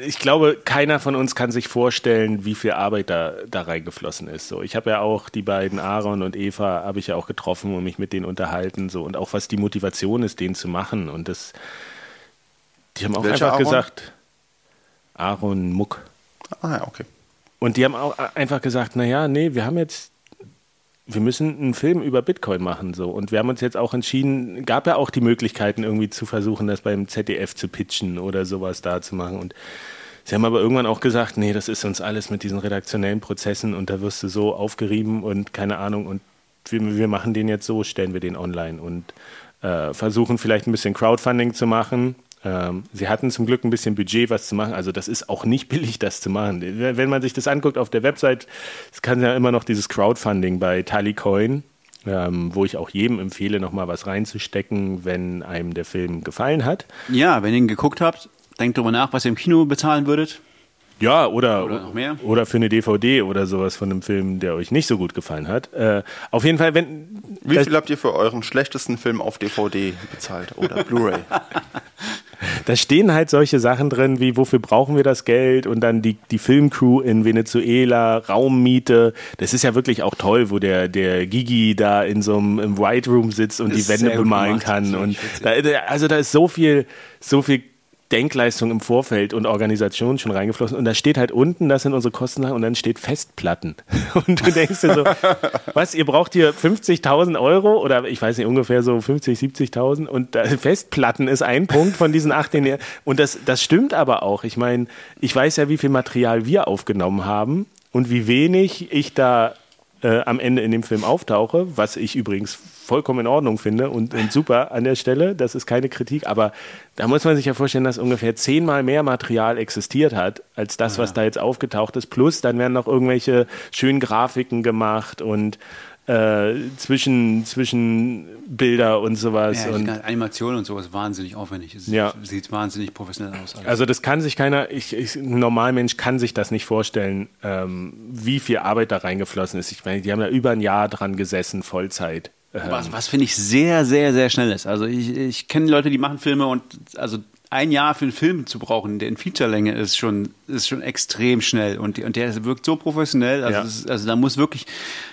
ich glaube, keiner von uns kann sich vorstellen, wie viel Arbeit da, da reingeflossen ist. So, ich habe ja auch die beiden Aaron und Eva habe ich ja auch getroffen und mich mit denen unterhalten so und auch was die Motivation ist, den zu machen und das. Die haben auch Welcher einfach Aaron? gesagt, Aaron Muck. Ah ja, okay. Und die haben auch einfach gesagt, naja, nee, wir haben jetzt wir müssen einen Film über Bitcoin machen so. Und wir haben uns jetzt auch entschieden, gab ja auch die Möglichkeiten irgendwie zu versuchen, das beim ZDF zu pitchen oder sowas da zu machen. Und sie haben aber irgendwann auch gesagt, nee, das ist uns alles mit diesen redaktionellen Prozessen und da wirst du so aufgerieben und keine Ahnung. Und wir, wir machen den jetzt so, stellen wir den online und äh, versuchen vielleicht ein bisschen Crowdfunding zu machen ähm, sie hatten zum Glück ein bisschen Budget, was zu machen. Also das ist auch nicht billig, das zu machen. Wenn man sich das anguckt auf der Website, es kann ja immer noch dieses Crowdfunding bei Talicoin, ähm, wo ich auch jedem empfehle, nochmal was reinzustecken, wenn einem der Film gefallen hat. Ja, wenn ihr ihn geguckt habt, denkt drüber nach, was ihr im Kino bezahlen würdet. Ja, oder, oder, noch mehr. oder für eine DVD oder sowas von einem Film, der euch nicht so gut gefallen hat. Äh, auf jeden Fall, wenn. Wie viel habt ihr für euren schlechtesten Film auf DVD bezahlt oder Blu-ray? da stehen halt solche Sachen drin, wie wofür brauchen wir das Geld und dann die, die Filmcrew in Venezuela, Raummiete. Das ist ja wirklich auch toll, wo der, der Gigi da in so einem im White Room sitzt und die Wände bemalen kann. Und da, also da ist so viel, so viel Denkleistung im Vorfeld und Organisation schon reingeflossen. Und da steht halt unten, das sind unsere Kosten und dann steht Festplatten. Und du denkst dir so, was, ihr braucht hier 50.000 Euro oder ich weiß nicht, ungefähr so 50, 70.000 und Festplatten ist ein Punkt von diesen acht. Und das, das stimmt aber auch. Ich meine, ich weiß ja, wie viel Material wir aufgenommen haben und wie wenig ich da äh, am Ende in dem Film auftauche, was ich übrigens vollkommen in Ordnung finde und, und, super an der Stelle. Das ist keine Kritik, aber da muss man sich ja vorstellen, dass ungefähr zehnmal mehr Material existiert hat, als das, was da jetzt aufgetaucht ist. Plus, dann werden noch irgendwelche schönen Grafiken gemacht und äh, zwischen, zwischen Bilder und sowas. Ja, und Animation und sowas wahnsinnig aufwendig. Es ja. sieht wahnsinnig professionell aus. Alles. Also das kann sich keiner, ich, ich, ein Normalmensch kann sich das nicht vorstellen, ähm, wie viel Arbeit da reingeflossen ist. Ich meine, die haben ja über ein Jahr dran gesessen, Vollzeit Was, was finde ich sehr, sehr, sehr schnell ist. Also ich, ich kenne Leute, die machen Filme und also ein Jahr für einen Film zu brauchen, der in Featurelänge ist, schon, ist schon extrem schnell. Und, und der wirkt so professionell. Also, Ja. es ist, also da muss wirklich,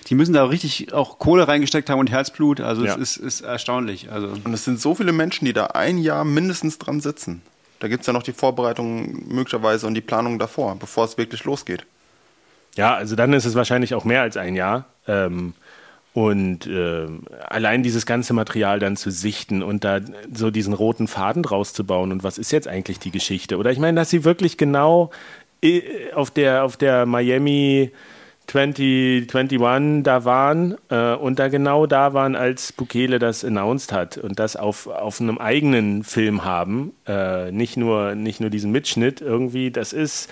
die müssen da richtig auch Kohle reingesteckt haben und Herzblut. Also Ja. es ist, ist erstaunlich. Also Und es sind so viele Menschen, die da ein Jahr mindestens dran sitzen. Da gibt es ja noch die Vorbereitung möglicherweise und die Planung davor, bevor es wirklich losgeht. Ja, also dann ist es wahrscheinlich auch mehr als ein Jahr. Ähm, und ähm, allein dieses ganze Material dann zu sichten und da so diesen roten Faden draus zu bauen und was ist jetzt eigentlich die Geschichte? Oder ich meine, dass sie wirklich genau äh, auf der, auf der Miami 2021 da waren äh, und da genau da waren, als Bukele das announced hat und das auf, auf einem eigenen Film haben, äh, nicht, nur, nicht nur diesen Mitschnitt irgendwie, das ist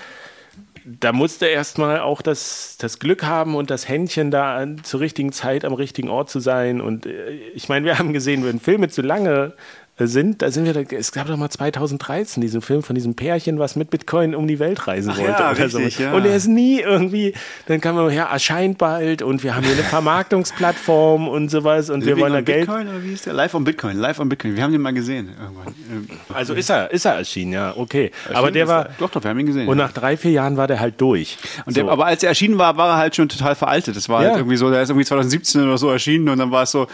da musste erstmal auch das, das Glück haben und das Händchen da an, zur richtigen Zeit am richtigen Ort zu sein. Und äh, ich meine, wir haben gesehen, wenn Filme zu lange sind, da sind wir, da, es gab doch mal 2013 diesen Film von diesem Pärchen, was mit Bitcoin um die Welt reisen Ach wollte. ja, oder richtig, so. ja. Und er ist nie irgendwie, dann kam man, ja, erscheint bald und wir haben hier eine Vermarktungsplattform und sowas und wir wollen da Geld. Bitcoin oder wie ist der? Live on Bitcoin, live on Bitcoin. Wir haben den mal gesehen irgendwann. Ähm, Also ist er, ist er erschienen, ja, okay. Aber der war, Doch, doch, wir haben ihn gesehen. und nach drei, vier Jahren war der halt durch. Und der, So. aber als er erschienen war, war er halt schon total veraltet. Das war Ja. halt irgendwie so, der ist irgendwie 2017 oder so erschienen und dann war es so,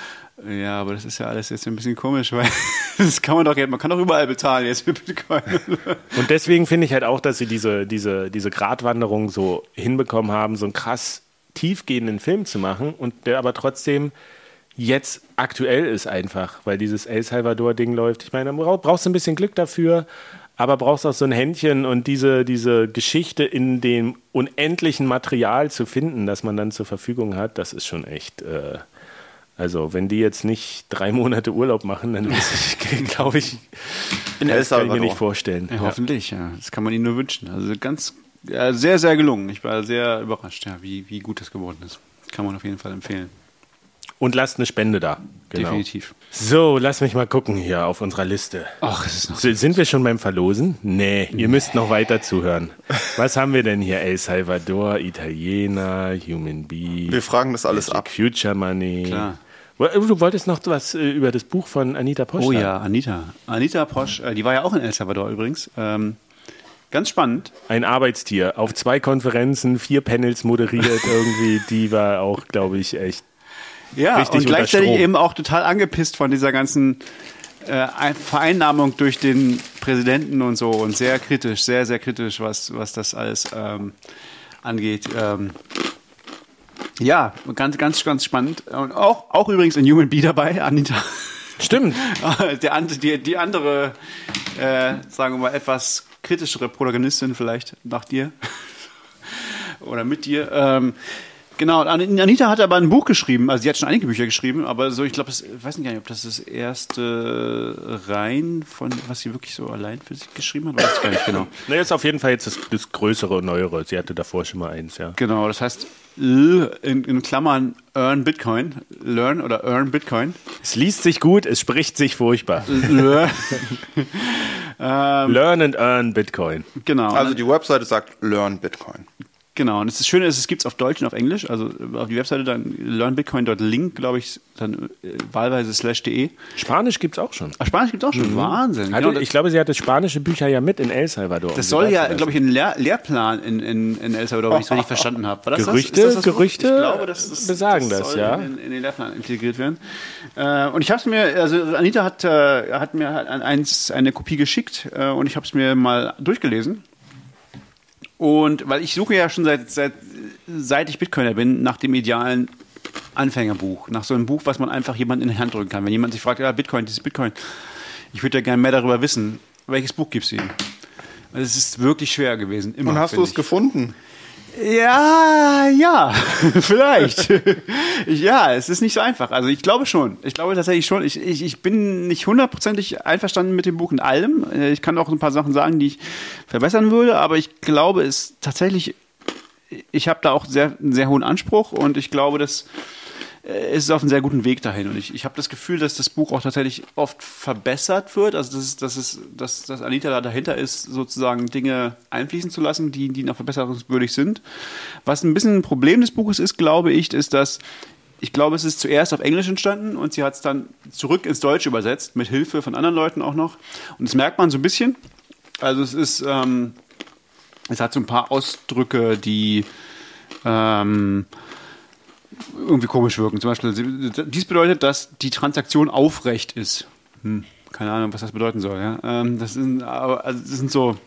ja, aber das ist ja alles jetzt ein bisschen komisch, weil das kann man doch man kann doch überall bezahlen jetzt mit Bitcoin. Und deswegen finde ich halt auch, dass sie diese, diese, diese Gratwanderung so hinbekommen haben, so einen krass tiefgehenden Film zu machen und der aber trotzdem jetzt aktuell ist einfach, weil dieses El Salvador-Ding läuft. Ich meine, da brauch- brauchst du ein bisschen Glück dafür, aber brauchst auch so ein Händchen und diese, diese Geschichte in dem unendlichen Material zu finden, das man dann zur Verfügung hat, das ist schon echt. Äh, also, wenn die jetzt nicht drei Monate Urlaub machen, dann glaube ich, In das kann ich mir nicht vorstellen. Ja, hoffentlich, ja. Das kann man ihnen nur wünschen. Also ganz, ja, sehr, sehr gelungen. Ich war sehr überrascht, ja, wie, wie gut das geworden ist. Kann man auf jeden Fall empfehlen. Und lasst eine Spende da. Genau. Definitiv. So, lass mich mal gucken hier auf unserer Liste. Ach, es ist noch. S- Sind wir schon beim Verlosen? Nee, ihr müsst noch weiter zuhören. Was haben wir denn hier? El Salvador, Italiener, Human Bee. Wir fragen das alles Magic ab. Future Money. Klar. Du wolltest noch was äh, über das Buch von Anita Posch Oh ja, Anita. Anita Posch, äh, die war ja auch in El Salvador übrigens. Ähm, ganz spannend. Ein Arbeitstier. Auf zwei Konferenzen, vier Panels moderiert irgendwie. Die war auch, glaube ich, echt. Ja, Richtig und gleichzeitig Strom. eben auch total angepisst von dieser ganzen äh, Ein- Vereinnahmung durch den Präsidenten und so und sehr kritisch, sehr, sehr kritisch, was, was das alles ähm, angeht. Ähm, ja, ganz, ganz, ganz spannend. Und auch, auch übrigens in Human Bee dabei, Anita. Stimmt. Der, die, die andere, äh, sagen wir mal, etwas kritischere Protagonistin vielleicht nach dir oder mit dir. Ähm, genau, Anita hat aber ein Buch geschrieben, also sie hat schon einige Bücher geschrieben, aber so, ich glaube, ich weiß nicht, ob das das erste rein von, was sie wirklich so allein für sich geschrieben hat, weiß ich gar nicht genau. Ne, ist auf jeden Fall jetzt das, das Größere und Neuere. Sie hatte davor schon mal eins, ja. Genau, das heißt in, in Klammern Earn Bitcoin, Learn oder Earn Bitcoin. Es liest sich gut, es spricht sich furchtbar. Learn. Learn and earn Bitcoin. genau. Also die Webseite sagt Learn Bitcoin. Genau, und das Schöne ist, es gibt es auf Deutsch und auf Englisch. Also auf die Webseite dann learnbitcoin.link, glaube ich, dann äh, wahlweise slash de. Spanisch gibt es auch schon. Ach, Spanisch gibt es auch schon. Wahnsinn. Hatte, Genau, das, ich glaube, sie hatte spanische Bücher ja mit in El Salvador. das soll ja, glaube ich, ein Lehr Lehrplan in, in, in El Salvador, wenn ich es richtig verstanden habe. Das Gerüchte- das? Das das Gerüchte ich glaube, das, das, besagen das, soll ja. In, in den Lehrplan integriert werden. Äh, und ich habe es mir, also Anita hat, äh, hat mir halt ein- eins, eine Kopie geschickt äh, und ich habe es mir mal durchgelesen. Und weil ich suche ja schon seit, seit, seit ich Bitcoiner bin nach dem idealen Anfängerbuch, nach so einem Buch, was man einfach jemandem in die Hand drücken kann. Wenn jemand sich fragt, ja, Bitcoin, dieses Bitcoin, ich würde ja gerne mehr darüber wissen, welches Buch gibt's ihm? Also Es ist wirklich schwer gewesen. Immer, Und hast du es ich. gefunden? Ja, ja, vielleicht. ja, es ist nicht so einfach. Also ich glaube schon. Ich glaube tatsächlich schon. Ich, ich, ich bin nicht hundertprozentig einverstanden mit dem Buch in allem. Äh, Ich kann auch ein paar Sachen sagen, die ich verbessern würde, aber ich glaube es tatsächlich, ich habe da auch sehr, einen sehr hohen Anspruch und ich glaube, dass es ist auf einem sehr guten Weg dahin. Und ich, ich habe das Gefühl, dass das Buch auch tatsächlich oft verbessert wird. Also, dass, dass, es, dass, dass Anita da dahinter ist, sozusagen Dinge einfließen zu lassen, die, die noch verbesserungswürdig sind. Was ein bisschen ein Problem des Buches ist, glaube ich, ist, dass Ich glaube, es ist zuerst auf Englisch entstanden und sie hat es dann zurück ins Deutsche übersetzt, mit Hilfe von anderen Leuten auch noch. Und das merkt man so ein bisschen. Also es ist, ähm, es hat so ein paar Ausdrücke, die ähm, irgendwie komisch wirken. Zum Beispiel, dies bedeutet, dass die Transaktion aufrecht ist. Hm, keine Ahnung, was das bedeuten soll. Ja? Ähm, das, sind, also das sind so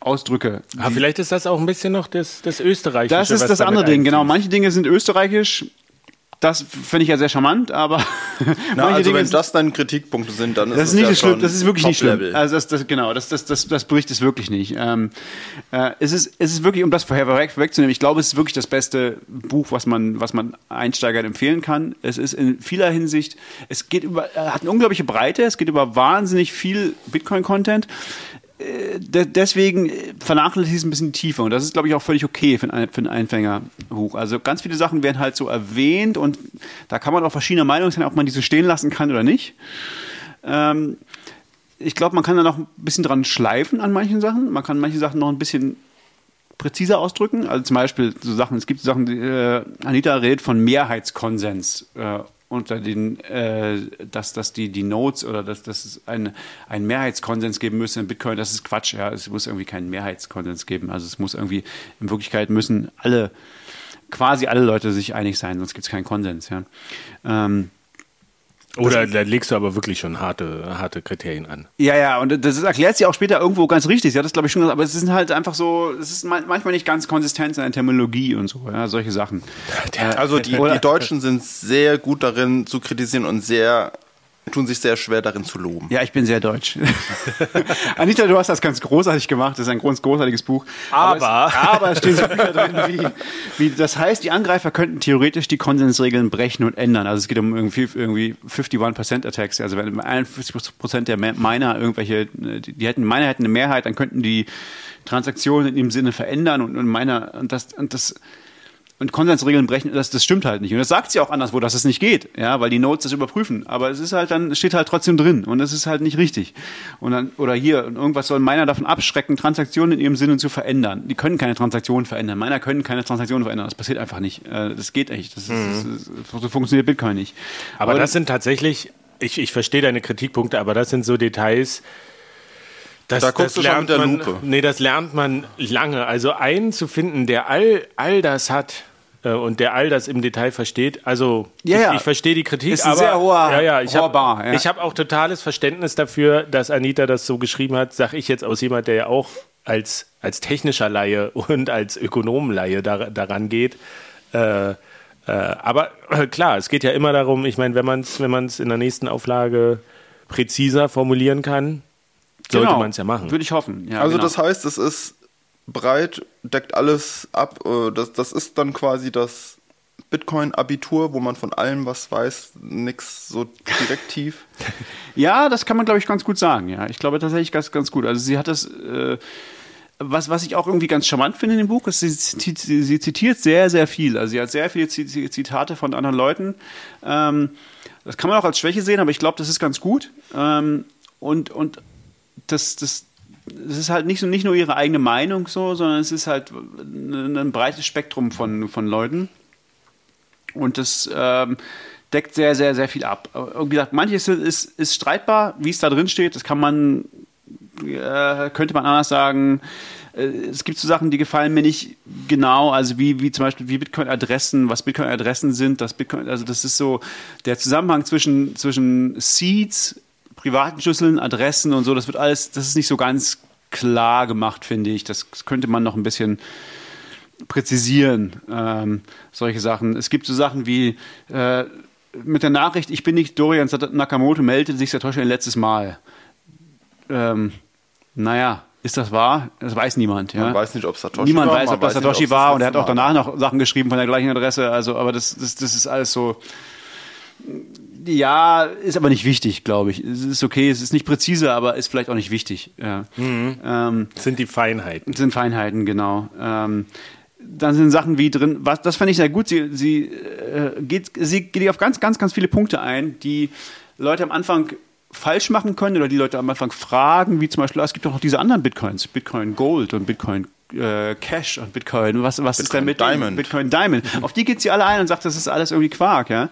Ausdrücke. Aber vielleicht ist das auch ein bisschen noch das, das Österreichische. Das ist das andere Ding, genau. Manche Dinge sind österreichisch, das finde ich ja sehr charmant, aber Na, also Dinge wenn das deine Kritikpunkte sind, dann ist das ist nicht ja schlimm. Das ist wirklich nicht schlimm. Also das, das, genau, das, das, das, das bricht es wirklich nicht. Ähm, äh, es ist es ist wirklich, um das vorher vorwegzunehmen, ich glaube, es ist wirklich das beste Buch, was man was man Einsteigern empfehlen kann. Es ist in vieler Hinsicht, es geht über, hat eine unglaubliche Breite, es geht über wahnsinnig viel Bitcoin-Content deswegen vernachlässige ich es ein bisschen tiefer und das ist, glaube ich, auch völlig okay für ein, für ein Einfängerbuch. Also ganz viele Sachen werden halt so erwähnt und da kann man auch verschiedene Meinungen sein, ob man diese stehen lassen kann oder nicht. Ähm, ich glaube, man kann da noch ein bisschen dran schleifen an manchen Sachen. Man kann manche Sachen noch ein bisschen präziser ausdrücken. Also zum Beispiel so Sachen, es gibt Sachen, die, äh, Anita redet von Mehrheitskonsens. Äh, unter den, äh, dass, dass die, die Nodes oder dass, dass es einen, einen Mehrheitskonsens geben müsste in Bitcoin, das ist Quatsch. Ja. Es muss irgendwie keinen Mehrheitskonsens geben. Also es muss irgendwie, in Wirklichkeit müssen alle, quasi alle Leute sich einig sein, sonst gibt es keinen Konsens. Ja. Ähm, oder da legst du aber wirklich schon harte, harte Kriterien an. Ja, ja, und das erklärt sie auch später irgendwo ganz richtig. Sie hat das, glaube ich, schon gesagt, aber es ist halt einfach so, es ist manchmal nicht ganz konsistent in der Terminologie und so, ja, solche Sachen. Also die, die Deutschen sind sehr gut darin zu kritisieren und sehr tun sich sehr schwer darin zu loben. Ja, ich bin sehr deutsch. Anita, du hast das ganz großartig gemacht. Das ist ein ganz großartiges Buch. Aber, aber, es, aber es stehen so Bücher drin wie, wie, das heißt, die Angreifer könnten theoretisch die Konsensregeln brechen und ändern. Also es geht um irgendwie, irgendwie 51% Attacks. Also wenn 51% der Miner irgendwelche, die hätten, Miner hätten eine Mehrheit, dann könnten die Transaktionen in dem Sinne verändern und, und Miner, und das, und das, und Konsensregeln brechen, das, das stimmt halt nicht. Und das sagt sie auch anderswo, dass es nicht geht, ja, weil die Notes das überprüfen. Aber es ist halt dann, steht halt trotzdem drin und es ist halt nicht richtig. Und dann, oder hier, irgendwas soll meiner davon abschrecken, Transaktionen in ihrem Sinne zu verändern. Die können keine Transaktionen verändern. Meiner können keine Transaktionen verändern. Das passiert einfach nicht. Äh, das geht echt. Das, ist, mhm. das, so funktioniert Bitcoin nicht. Aber, aber das sind tatsächlich, ich, ich verstehe deine Kritikpunkte, aber das sind so Details, das, da guckst das du lernt schon mit der Lupe. Man, nee, das lernt man lange. Also einen zu finden, der all, all das hat äh, und der all das im Detail versteht. Also ja, ich, ja. ich verstehe die Kritik, ist aber sehr hoher, ja, ja, ich habe ja. hab auch totales Verständnis dafür, dass Anita das so geschrieben hat, sage ich jetzt aus jemand, der ja auch als, als technischer Laie und als Ökonomenlaie da, daran geht. Äh, äh, aber äh, klar, es geht ja immer darum, ich meine, wenn man es wenn in der nächsten Auflage präziser formulieren kann, sollte genau. man es ja machen. Würde ich hoffen. Ja, also genau. das heißt, es ist breit, deckt alles ab. Äh, das, das ist dann quasi das Bitcoin-Abitur, wo man von allem was weiß, nichts so direkt tief. ja, das kann man, glaube ich, ganz gut sagen. Ja, ich glaube tatsächlich ganz, ganz gut. Also sie hat das. Äh, was, was ich auch irgendwie ganz charmant finde in dem Buch, ist, sie, sie, sie, zitiert sehr, sehr viel. Also sie hat sehr viele Zitate von anderen Leuten. Ähm, das kann man auch als Schwäche sehen, aber ich glaube, das ist ganz gut. Ähm, und, und das, das, es ist halt nicht, so, nicht nur ihre eigene Meinung so, sondern es ist halt ein, breites Spektrum von, von Leuten. Und das ähm, deckt sehr, sehr, sehr viel ab. Wie gesagt, manches ist, ist streitbar, wie es da drin steht. Das kann man, äh, könnte man anders sagen. Äh, es gibt so Sachen, die gefallen mir nicht genau, also wie, wie zum Beispiel wie Bitcoin-Adressen, was Bitcoin-Adressen sind, das Bitcoin, also das ist so der Zusammenhang zwischen, zwischen Seeds privaten Schlüsseln, Adressen und so, das wird alles, das ist nicht so ganz klar gemacht, finde ich. Das könnte man noch ein bisschen präzisieren, ähm, solche Sachen. Es gibt so Sachen wie äh, mit der Nachricht, ich bin nicht Dorian Nakamoto, meldete sich Satoshi ein letztes Mal. Ähm, naja, ist das wahr? Das weiß niemand. Ja? Man weiß nicht, ob Satoshi niemand war. Niemand weiß, ob das Satoshi nicht, war und er hat auch danach noch Sachen geschrieben von der gleichen Adresse. Also, aber das, das, das ist alles so ja, ist aber nicht wichtig, glaube ich. Es ist okay, es ist nicht präzise, aber ist vielleicht auch nicht wichtig. Ja. Mhm. Ähm, sind die Feinheiten. Sind Feinheiten, genau. Ähm, dann sind Sachen wie drin, was, das fand ich sehr gut. Sie, sie, äh, geht, sie geht auf ganz, ganz, ganz viele Punkte ein, die Leute am Anfang falsch machen können oder die Leute am Anfang fragen, wie zum Beispiel, es gibt doch noch diese anderen Bitcoins, Bitcoin Gold und Bitcoin äh, Cash und Bitcoin. Was, was ist denn Bitcoin mit Diamond. Bitcoin Diamond? Auf die geht sie alle ein und sagt, das ist alles irgendwie Quark, ja.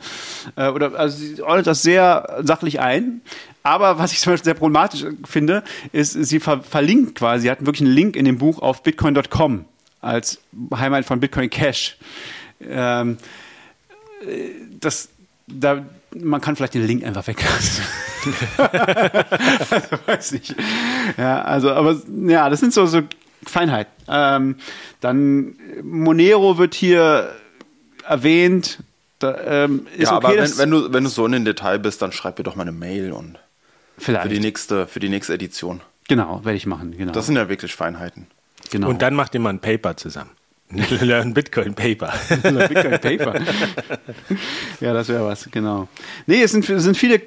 Äh, oder also sie ordnet das sehr sachlich ein. Aber was ich zum Beispiel sehr problematisch finde, ist, sie ver verlinkt quasi, sie hat wirklich einen Link in dem Buch auf bitcoin.com als Heimat von Bitcoin Cash. Ähm, äh, das, da, man kann vielleicht den Link einfach weglassen. also, weiß ich. Ja, also, aber ja, das sind so, so Feinheiten. Ähm, dann Monero wird hier erwähnt. Da, ähm, ist Ja, okay, aber wenn, wenn, du, wenn du so in den Detail bist, dann schreib mir doch mal eine Mail und vielleicht. für die nächste, für die nächste Edition. genau, werde ich machen. Genau. Das sind ja wirklich Feinheiten. genau. Und dann macht ihr mal ein Paper zusammen. Learn Bitcoin Paper. Bitcoin Paper. ja, das wäre was, genau. Nee, es sind, es sind viele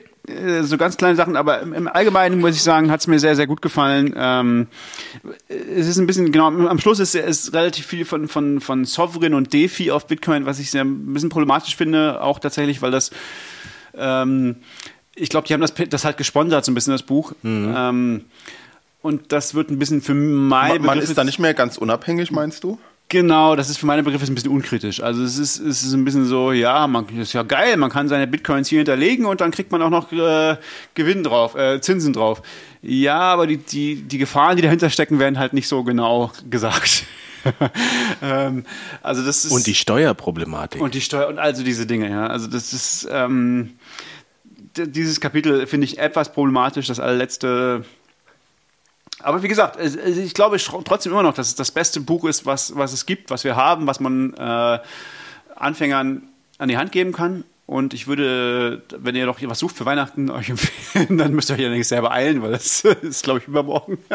so ganz kleine Sachen, aber im, Allgemeinen muss ich sagen, hat es mir sehr, sehr gut gefallen. Ähm, es ist ein bisschen, genau, am Schluss ist, ist relativ viel von, von, von Sovereign und DeFi auf Bitcoin, was ich sehr ein bisschen problematisch finde, auch tatsächlich, weil das ähm, ich glaube, die haben das, das halt gesponsert, so ein bisschen das Buch. Ähm, und das wird ein bisschen für meine Man, man ist da nicht mehr ganz unabhängig, meinst du? Genau, das ist für meine Begriffe ein bisschen unkritisch. Also es ist, es ist ein bisschen so, ja, man ist ja geil, man kann seine Bitcoins hier hinterlegen und dann kriegt man auch noch äh, Gewinn drauf, äh, Zinsen drauf. Ja, aber die, die, die Gefahren, die dahinter stecken, werden halt nicht so genau gesagt. ähm, also das ist Und die Steuerproblematik. und die Steuer und also diese Dinge, ja. Also das ist ähm, dieses Kapitel finde ich etwas problematisch, das allerletzte. Aber wie gesagt, es- es- ich glaube tr- trotzdem immer noch, dass es das beste Buch ist, was, was es gibt, was wir haben, was man äh, Anfängern an die Hand geben kann. Und ich würde, wenn ihr noch was sucht für Weihnachten, euch empfehlen, dann müsst ihr euch ja nicht selber eilen, weil das ist, glaube ich, übermorgen.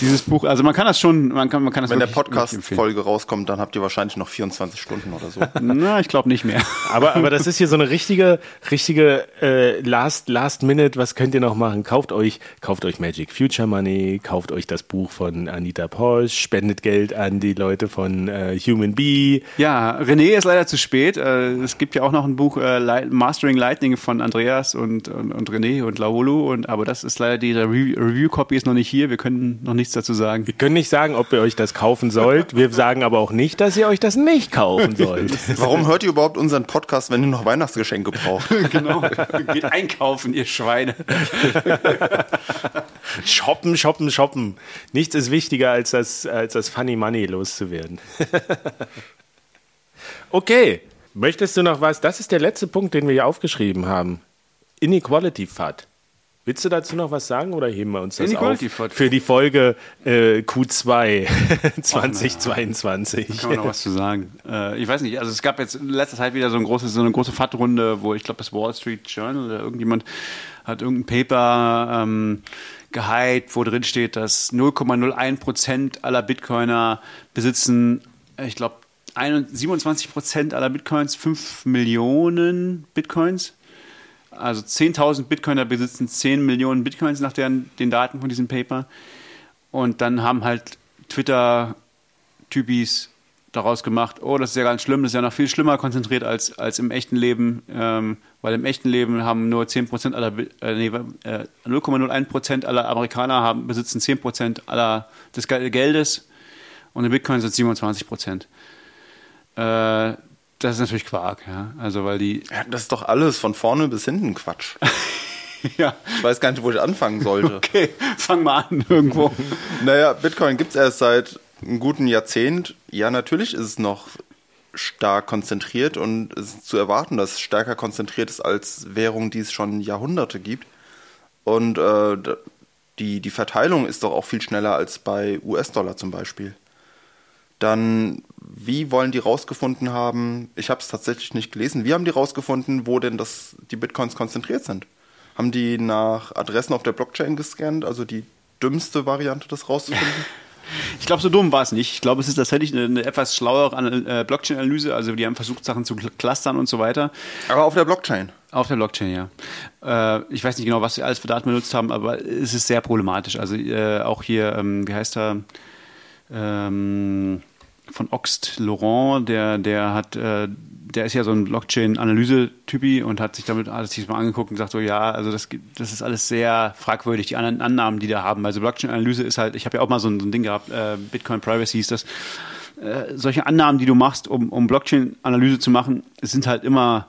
Dieses Buch, also man kann das schon, man kann, man kann das Wenn der. Podcast-Folge rauskommt, dann habt ihr wahrscheinlich noch 24 Stunden oder so. Na, ich glaube nicht mehr. Aber, aber das ist hier so eine richtige, richtige äh, Last, Last Minute. Was könnt ihr noch machen? Kauft euch, kauft euch Magic Future Money, kauft euch das Buch von Anita Posch, spendet Geld an die Leute von äh, Human Bee. Ja, René ist leider zu spät. Äh, Es gibt ja auch noch ein Buch äh, Light- Mastering Lightning von Andreas und, und, und René und Laolo. Und, aber das ist leider, die Re- Review-Copy ist noch nicht hier. Wir können noch nichts dazu sagen. Wir können nicht sagen, ob ihr euch das kaufen sollt. Wir sagen aber auch nicht, dass ihr euch das nicht kaufen sollt. Warum hört ihr überhaupt unseren Podcast, wenn ihr noch Weihnachtsgeschenke braucht? genau. Geht einkaufen, ihr Schweine. Shoppen, shoppen, shoppen. Nichts ist wichtiger, als das, als das Funny Money loszuwerden. okay, möchtest du noch was? Das ist der letzte Punkt, den wir hier aufgeschrieben haben. Inequality FAT. Willst du dazu noch was sagen oder heben wir uns das auf FAT. für die Folge äh, Q2 2022? Kann man noch was zu sagen? Äh, ich weiß nicht, also es gab jetzt in letzter Zeit wieder so, ein großes, so eine große FAT-Runde, wo ich glaube, das Wall Street Journal oder irgendjemand hat irgendein Paper ähm, gehypt, wo drin steht, dass 0,01 Prozent aller Bitcoiner besitzen, ich glaube, 27 Prozent aller Bitcoins, 5 Millionen Bitcoins. Also 10.000 Bitcoiner besitzen 10 Millionen Bitcoins nach deren, den Daten von diesem Paper. Und dann haben halt Twitter-Typis daraus gemacht, oh, das ist ja ganz schlimm, das ist ja noch viel schlimmer konzentriert als, als im echten Leben, ähm, weil im echten Leben haben nur 10% aller, äh, nee, äh, 0,01% aller Amerikaner haben, besitzen 10% aller des Gel- Geldes und in Bitcoin sind es 27%. Äh, das ist natürlich Quark, ja. Also weil die, Ja, das ist doch alles von vorne bis hinten Quatsch. ja, Ich weiß gar nicht, wo ich anfangen sollte. okay, fang mal an irgendwo. Naja, Bitcoin gibt es erst seit einem guten Jahrzehnt. Ja, natürlich ist es noch stark konzentriert und es ist zu erwarten, dass es stärker konzentriert ist als Währung, die es schon Jahrhunderte gibt. Und äh, die, die Verteilung ist doch auch viel schneller als bei US-Dollar zum Beispiel. Dann, wie wollen die rausgefunden haben? Ich habe es tatsächlich nicht gelesen. Wie haben die rausgefunden, wo denn das, die Bitcoins konzentriert sind? Haben die nach Adressen auf der Blockchain gescannt, also die dümmste Variante, das rauszufinden? Ich glaube, so dumm war es nicht. Ich glaube, es ist tatsächlich eine, eine etwas schlauere äh, Blockchain-Analyse. Also die haben versucht, Sachen zu cl- clustern und so weiter. Aber auf der Blockchain. Auf der Blockchain, ja. Äh, ich weiß nicht genau, was sie alles für Daten benutzt haben, aber es ist sehr problematisch. Also äh, auch hier, ähm, wie heißt er? Ähm, von Oxt Laurent, der, der hat äh, der ist ja so ein Blockchain-Analyse-Typi und hat sich damit hat sich mal angeguckt und gesagt so, ja, also das, das ist alles sehr fragwürdig, die anderen Annahmen, die da haben. Also Blockchain-Analyse ist halt, ich habe ja auch mal so ein, so ein Ding gehabt, äh, Bitcoin Privacy ist das. Äh, solche Annahmen, die du machst, um, um Blockchain-Analyse zu machen, sind halt immer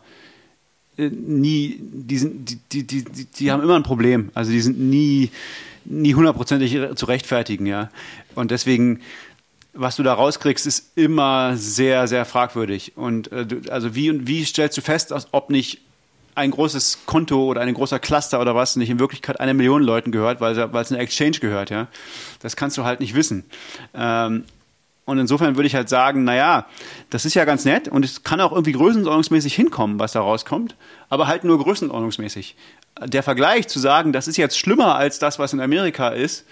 äh, nie, die, sind, die, die, die, die haben immer ein Problem. Also die sind nie, nie hundertprozentig zu rechtfertigen, ja. Und deswegen was du da rauskriegst, ist immer sehr, sehr fragwürdig. Und äh, also wie, wie stellst du fest, ob nicht ein großes Konto oder ein großer Cluster oder was nicht in Wirklichkeit eine Million Leuten gehört, weil es eine Exchange gehört, ja? Das kannst du halt nicht wissen. Ähm, und insofern würde ich halt sagen, naja, das ist ja ganz nett und es kann auch irgendwie größenordnungsmäßig hinkommen, was da rauskommt, aber halt nur größenordnungsmäßig. Der Vergleich zu sagen, das ist jetzt schlimmer als das, was in Amerika ist,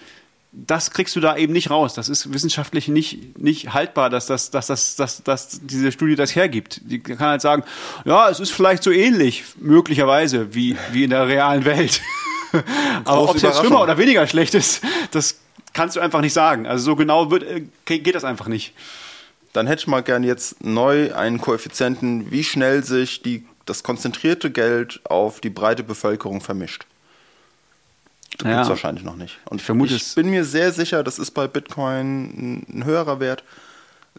das kriegst du da eben nicht raus. Das ist wissenschaftlich nicht, nicht haltbar, dass, das, dass, das, dass, dass diese Studie das hergibt. Die kann halt sagen, ja, es ist vielleicht so ähnlich, möglicherweise, wie, wie in der realen Welt. Aber ob es jetzt schlimmer oder weniger schlecht ist, das kannst du einfach nicht sagen. Also so genau wird, äh, geht das einfach nicht. Dann hätte ich mal gern jetzt neu einen Koeffizienten, wie schnell sich die, das konzentrierte Geld auf die breite Bevölkerung vermischt. Das ja. gibt es wahrscheinlich noch nicht. Und ich, vermute, ich bin mir sehr sicher, das ist bei Bitcoin ein höherer Wert.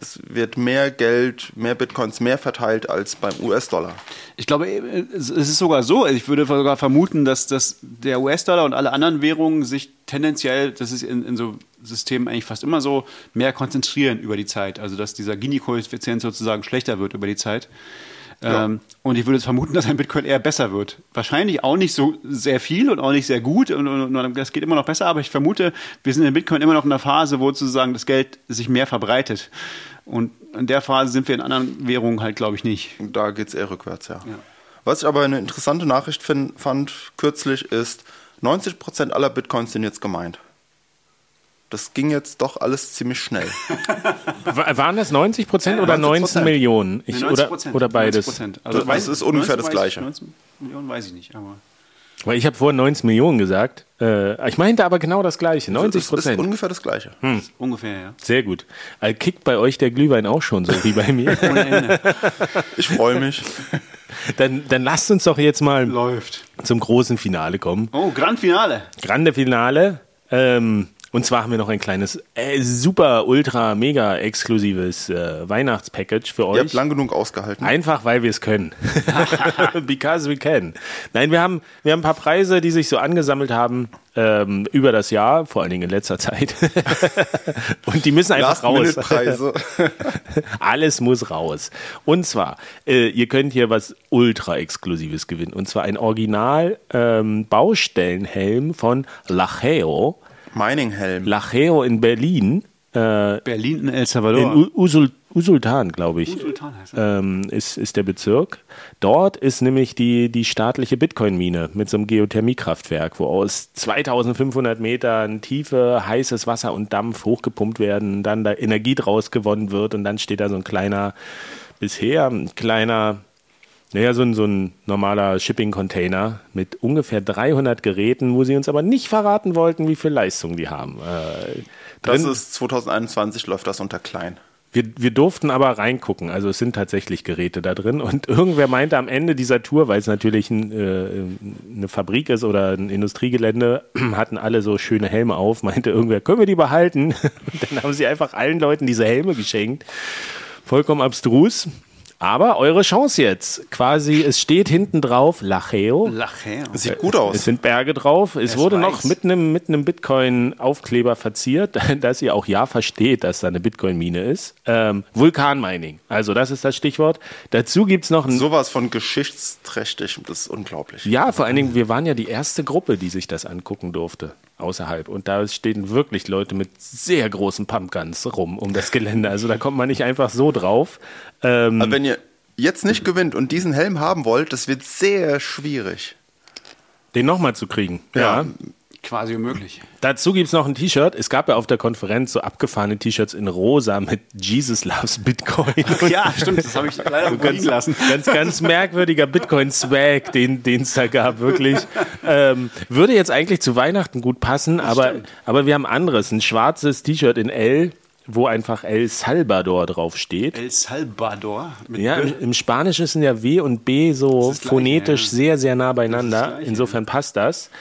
Es wird mehr Geld, mehr Bitcoins mehr verteilt als beim US-Dollar. Ich glaube, es ist sogar so. Ich würde sogar vermuten, dass, dass der US-Dollar und alle anderen Währungen sich tendenziell, das ist in, in so Systemen eigentlich fast immer so, mehr konzentrieren über die Zeit. Also dass dieser Gini-Koeffizient sozusagen schlechter wird über die Zeit. Ja. Ähm, und ich würde jetzt vermuten, dass ein Bitcoin eher besser wird. Wahrscheinlich auch nicht so sehr viel und auch nicht sehr gut und, und, und das geht immer noch besser, aber ich vermute, wir sind in Bitcoin immer noch in einer Phase, wo sozusagen das Geld sich mehr verbreitet. Und in der Phase sind wir in anderen Währungen halt, glaube ich, nicht. Da geht es eher rückwärts, ja. ja. Was ich aber eine interessante Nachricht find, fand kürzlich ist, 90% aller Bitcoins sind jetzt gemeint. Das ging jetzt doch alles ziemlich schnell. Waren das 90 Prozent oder 19 Millionen? Ich, oder, oder beides? 90 also das ist ungefähr das Gleiche. 19 Millionen weiß ich nicht, aber. Weil ich habe vorhin 19 Millionen gesagt. Äh, ich meinte aber genau das Gleiche, 90 Prozent. Das ist ungefähr das Gleiche. Hm. Ungefähr, ja. Sehr gut. Also kickt bei euch der Glühwein auch schon so wie bei mir. ich freue mich. Dann, dann lasst uns doch jetzt mal Läuft. zum großen Finale kommen. Oh, Grand Finale. Grande Finale. Ähm, und zwar haben wir noch ein kleines, äh, super, ultra, mega exklusives äh, Weihnachtspackage für euch. Ihr habt lang genug ausgehalten. Einfach, weil wir es können. Because we can. Nein, wir haben, wir haben ein paar Preise, die sich so angesammelt haben ähm, über das Jahr, vor allen Dingen in letzter Zeit. Und die müssen einfach raus. Preise. Alles muss raus. Und zwar, äh, ihr könnt hier was ultra exklusives gewinnen. Und zwar ein Original ähm, Baustellenhelm von Lacheo Mining-Helm. Lacheo in Berlin. Äh, Berlin in El Salvador. In Usul, Usultan, glaube ich. Usultan heißt ähm, ist, ist der Bezirk. Dort ist nämlich die, die staatliche Bitcoin-Mine mit so einem Geothermiekraftwerk, wo aus 2500 Metern Tiefe heißes Wasser und Dampf hochgepumpt werden, dann da Energie draus gewonnen wird und dann steht da so ein kleiner, bisher ein kleiner naja, so ein, so ein normaler Shipping-Container mit ungefähr 300 Geräten, wo sie uns aber nicht verraten wollten, wie viel Leistung die haben. Äh, das ist 2021, läuft das unter klein. Wir, wir durften aber reingucken, also es sind tatsächlich Geräte da drin. Und irgendwer meinte am Ende dieser Tour, weil es natürlich ein, äh, eine Fabrik ist oder ein Industriegelände, hatten alle so schöne Helme auf, meinte irgendwer, können wir die behalten? Und dann haben sie einfach allen Leuten diese Helme geschenkt. Vollkommen abstrus. Aber eure Chance jetzt. Quasi, es steht hinten drauf Lacheo. Lacheo. Sieht gut aus. Es sind Berge drauf. Es, es wurde weiß. noch mit einem, mit einem Bitcoin-Aufkleber verziert, dass ihr auch ja versteht, dass da eine Bitcoin-Mine ist. Ähm, Vulkanmining. Also, das ist das Stichwort. Dazu gibt es noch ein. Sowas von geschichtsträchtig. Das ist unglaublich. Ja, vor allen Dingen, wir waren ja die erste Gruppe, die sich das angucken durfte außerhalb. Und da stehen wirklich Leute mit sehr großen Pumpguns rum um das Gelände. Also da kommt man nicht einfach so drauf. Ähm, Aber wenn ihr jetzt nicht gewinnt und diesen Helm haben wollt, das wird sehr schwierig. Den nochmal zu kriegen. Ja. ja quasi unmöglich. Dazu gibt es noch ein T-Shirt. Es gab ja auf der Konferenz so abgefahrene T-Shirts in rosa mit Jesus loves Bitcoin. ja, stimmt, das habe ich leider ganz, lassen. Ganz, ganz merkwürdiger Bitcoin-Swag, den es da gab, wirklich. Ähm, würde jetzt eigentlich zu Weihnachten gut passen, aber, aber wir haben anderes. Ein schwarzes T-Shirt in L wo einfach El Salvador draufsteht. El Salvador. Ja, im, im Spanischen sind ja W und B so phonetisch Gleiche, ja. sehr, sehr nah beieinander. das Gleiche, Insofern passt das.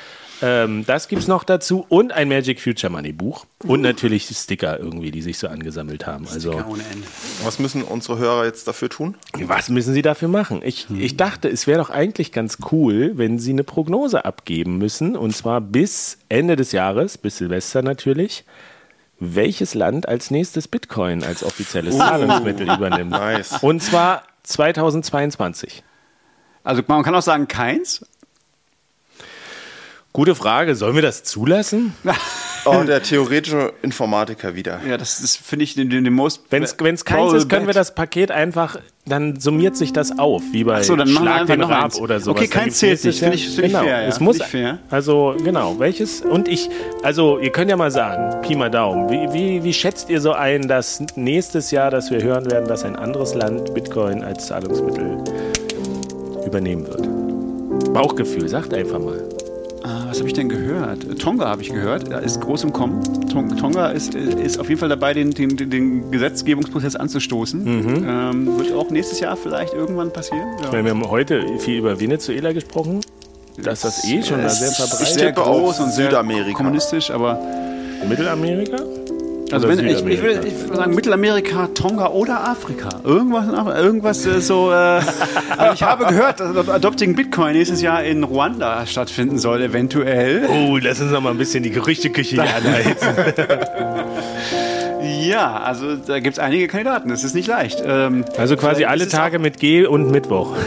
Ähm, das gibt's noch dazu und ein Magic Future Money Buch und natürlich Sticker irgendwie, die sich so angesammelt haben. Also Ja, ohne Ende. Was müssen unsere Hörer jetzt dafür tun? was müssen sie dafür machen? Ich, ich dachte, es wäre doch eigentlich ganz cool, wenn sie eine Prognose abgeben müssen und zwar bis Ende des Jahres, bis Silvester natürlich. Welches Land als nächstes Bitcoin als offizielles Zahlungsmittel übernimmt? Nice. Und zwar 2022. Also man kann auch sagen keins. Gute Frage. Sollen wir das zulassen? Oh, der theoretische Informatiker wieder. Ja, das ist, finde ich, den, den, den most. Wenn es keins ist, können wir das Paket einfach, dann summiert sich das auf, wie bei so, dann machen wir Schlag den noch Rab eins. oder sowas. Okay, keins zählt nicht. Finde ich- nächstes finde ich fair, Genau, ja. es muss, fair. also genau, welches, und ich, also ihr könnt ja mal sagen, Pi mal Daumen, wie, wie, wie schätzt ihr so ein, dass nächstes Jahr, dass wir hören werden, dass ein anderes Land Bitcoin als Zahlungsmittel übernehmen wird? Bauchgefühl, sagt einfach mal. Was habe ich denn gehört? Tonga habe ich gehört. Da ist groß im Kommen. Tong- Tonga ist, ist auf jeden Fall dabei, den, den, den Gesetzgebungsprozess anzustoßen. Ähm, wird auch nächstes Jahr vielleicht irgendwann passieren. Ja. Meine, wir haben heute viel über Venezuela gesprochen, dass das eh schon da sehr verbreitet sehr tippe auf groß und sehr Südamerika. kommunistisch, aber Mittelamerika? Also Oder wenn, ich, ich, will, Südamerika? ich würde sagen Mittelamerika, Tonga oder Afrika. Irgendwas, Afrika, irgendwas äh, so. Äh, also ich habe gehört, dass Adopting Bitcoin nächstes Jahr in Ruanda stattfinden soll, eventuell. Oh, lass uns noch mal ein bisschen die Gerüchteküche hier anheizen. Ja, also da gibt es einige Kandidaten. Das ist nicht leicht. Ähm, Also quasi alle es Tage mit G und Mittwoch.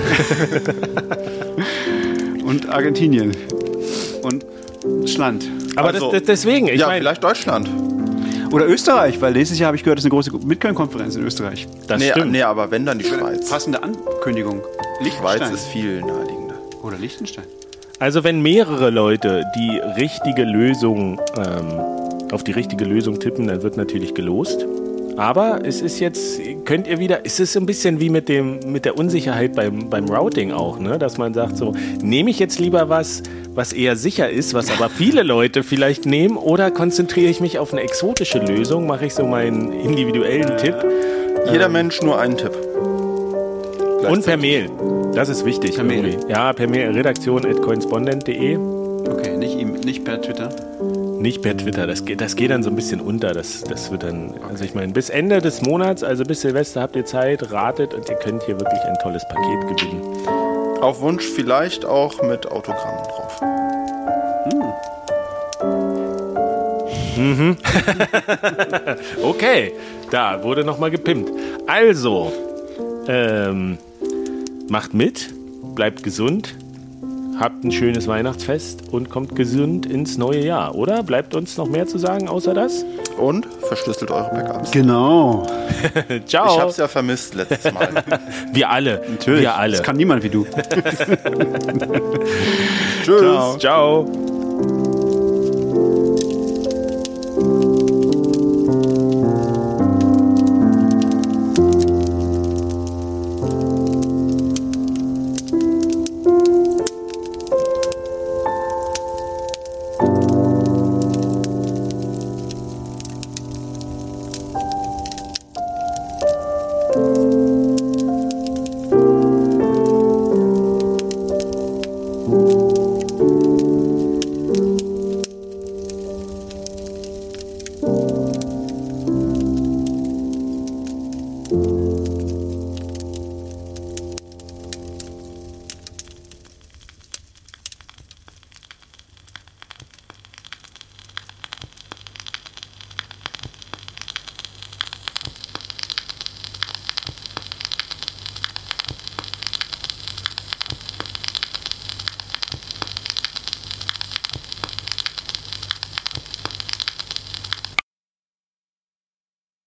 Und Argentinien. Und Schland. Aber Also, das, das, deswegen, ich ja, meine, vielleicht Deutschland. Oder Österreich, weil nächstes Jahr habe ich gehört, es ist eine große Bitcoin-Konferenz in Österreich. das nee, stimmt. nee, aber wenn dann die Schweiz. Passende Ankündigung. Schweiz Liechtenstein. ist viel naheliegender. Oder Liechtenstein. Also wenn mehrere Leute die richtige Lösung ähm, auf die richtige Lösung tippen, dann wird natürlich gelost. Aber es ist jetzt, könnt ihr wieder, es ist so ein bisschen wie mit, dem, mit der Unsicherheit beim, beim Routing auch, ne? dass man sagt so, nehme ich jetzt lieber was, was eher sicher ist, was aber viele Leute vielleicht nehmen, oder konzentriere ich mich auf eine exotische Lösung, mache ich so meinen individuellen Tipp Jeder Mensch nur einen Tipp. und per Mail. Das ist wichtig. Per Mail. Ja, per Mail, redaktion.coinspondent.de. Okay, nicht, ihm, nicht per Twitter. Nicht per Twitter, das geht, das geht dann so ein bisschen unter. Das, das wird dann, also ich meine, bis Ende des Monats, also bis Silvester habt ihr Zeit, ratet und ihr könnt hier wirklich ein tolles Paket gewinnen. Auf Wunsch vielleicht auch mit Autogrammen drauf. Okay, da wurde nochmal gepimpt. Also, ähm, macht mit, bleibt gesund, habt ein schönes Weihnachtsfest und kommt gesund ins neue Jahr, oder? Bleibt uns noch mehr zu sagen außer das? Und verschlüsselt eure Backups. Genau. Ciao. Ich hab's ja vermisst letztes Mal. Wir alle. Natürlich. Wir alle. Das kann niemand wie du. Tschüss. Ciao.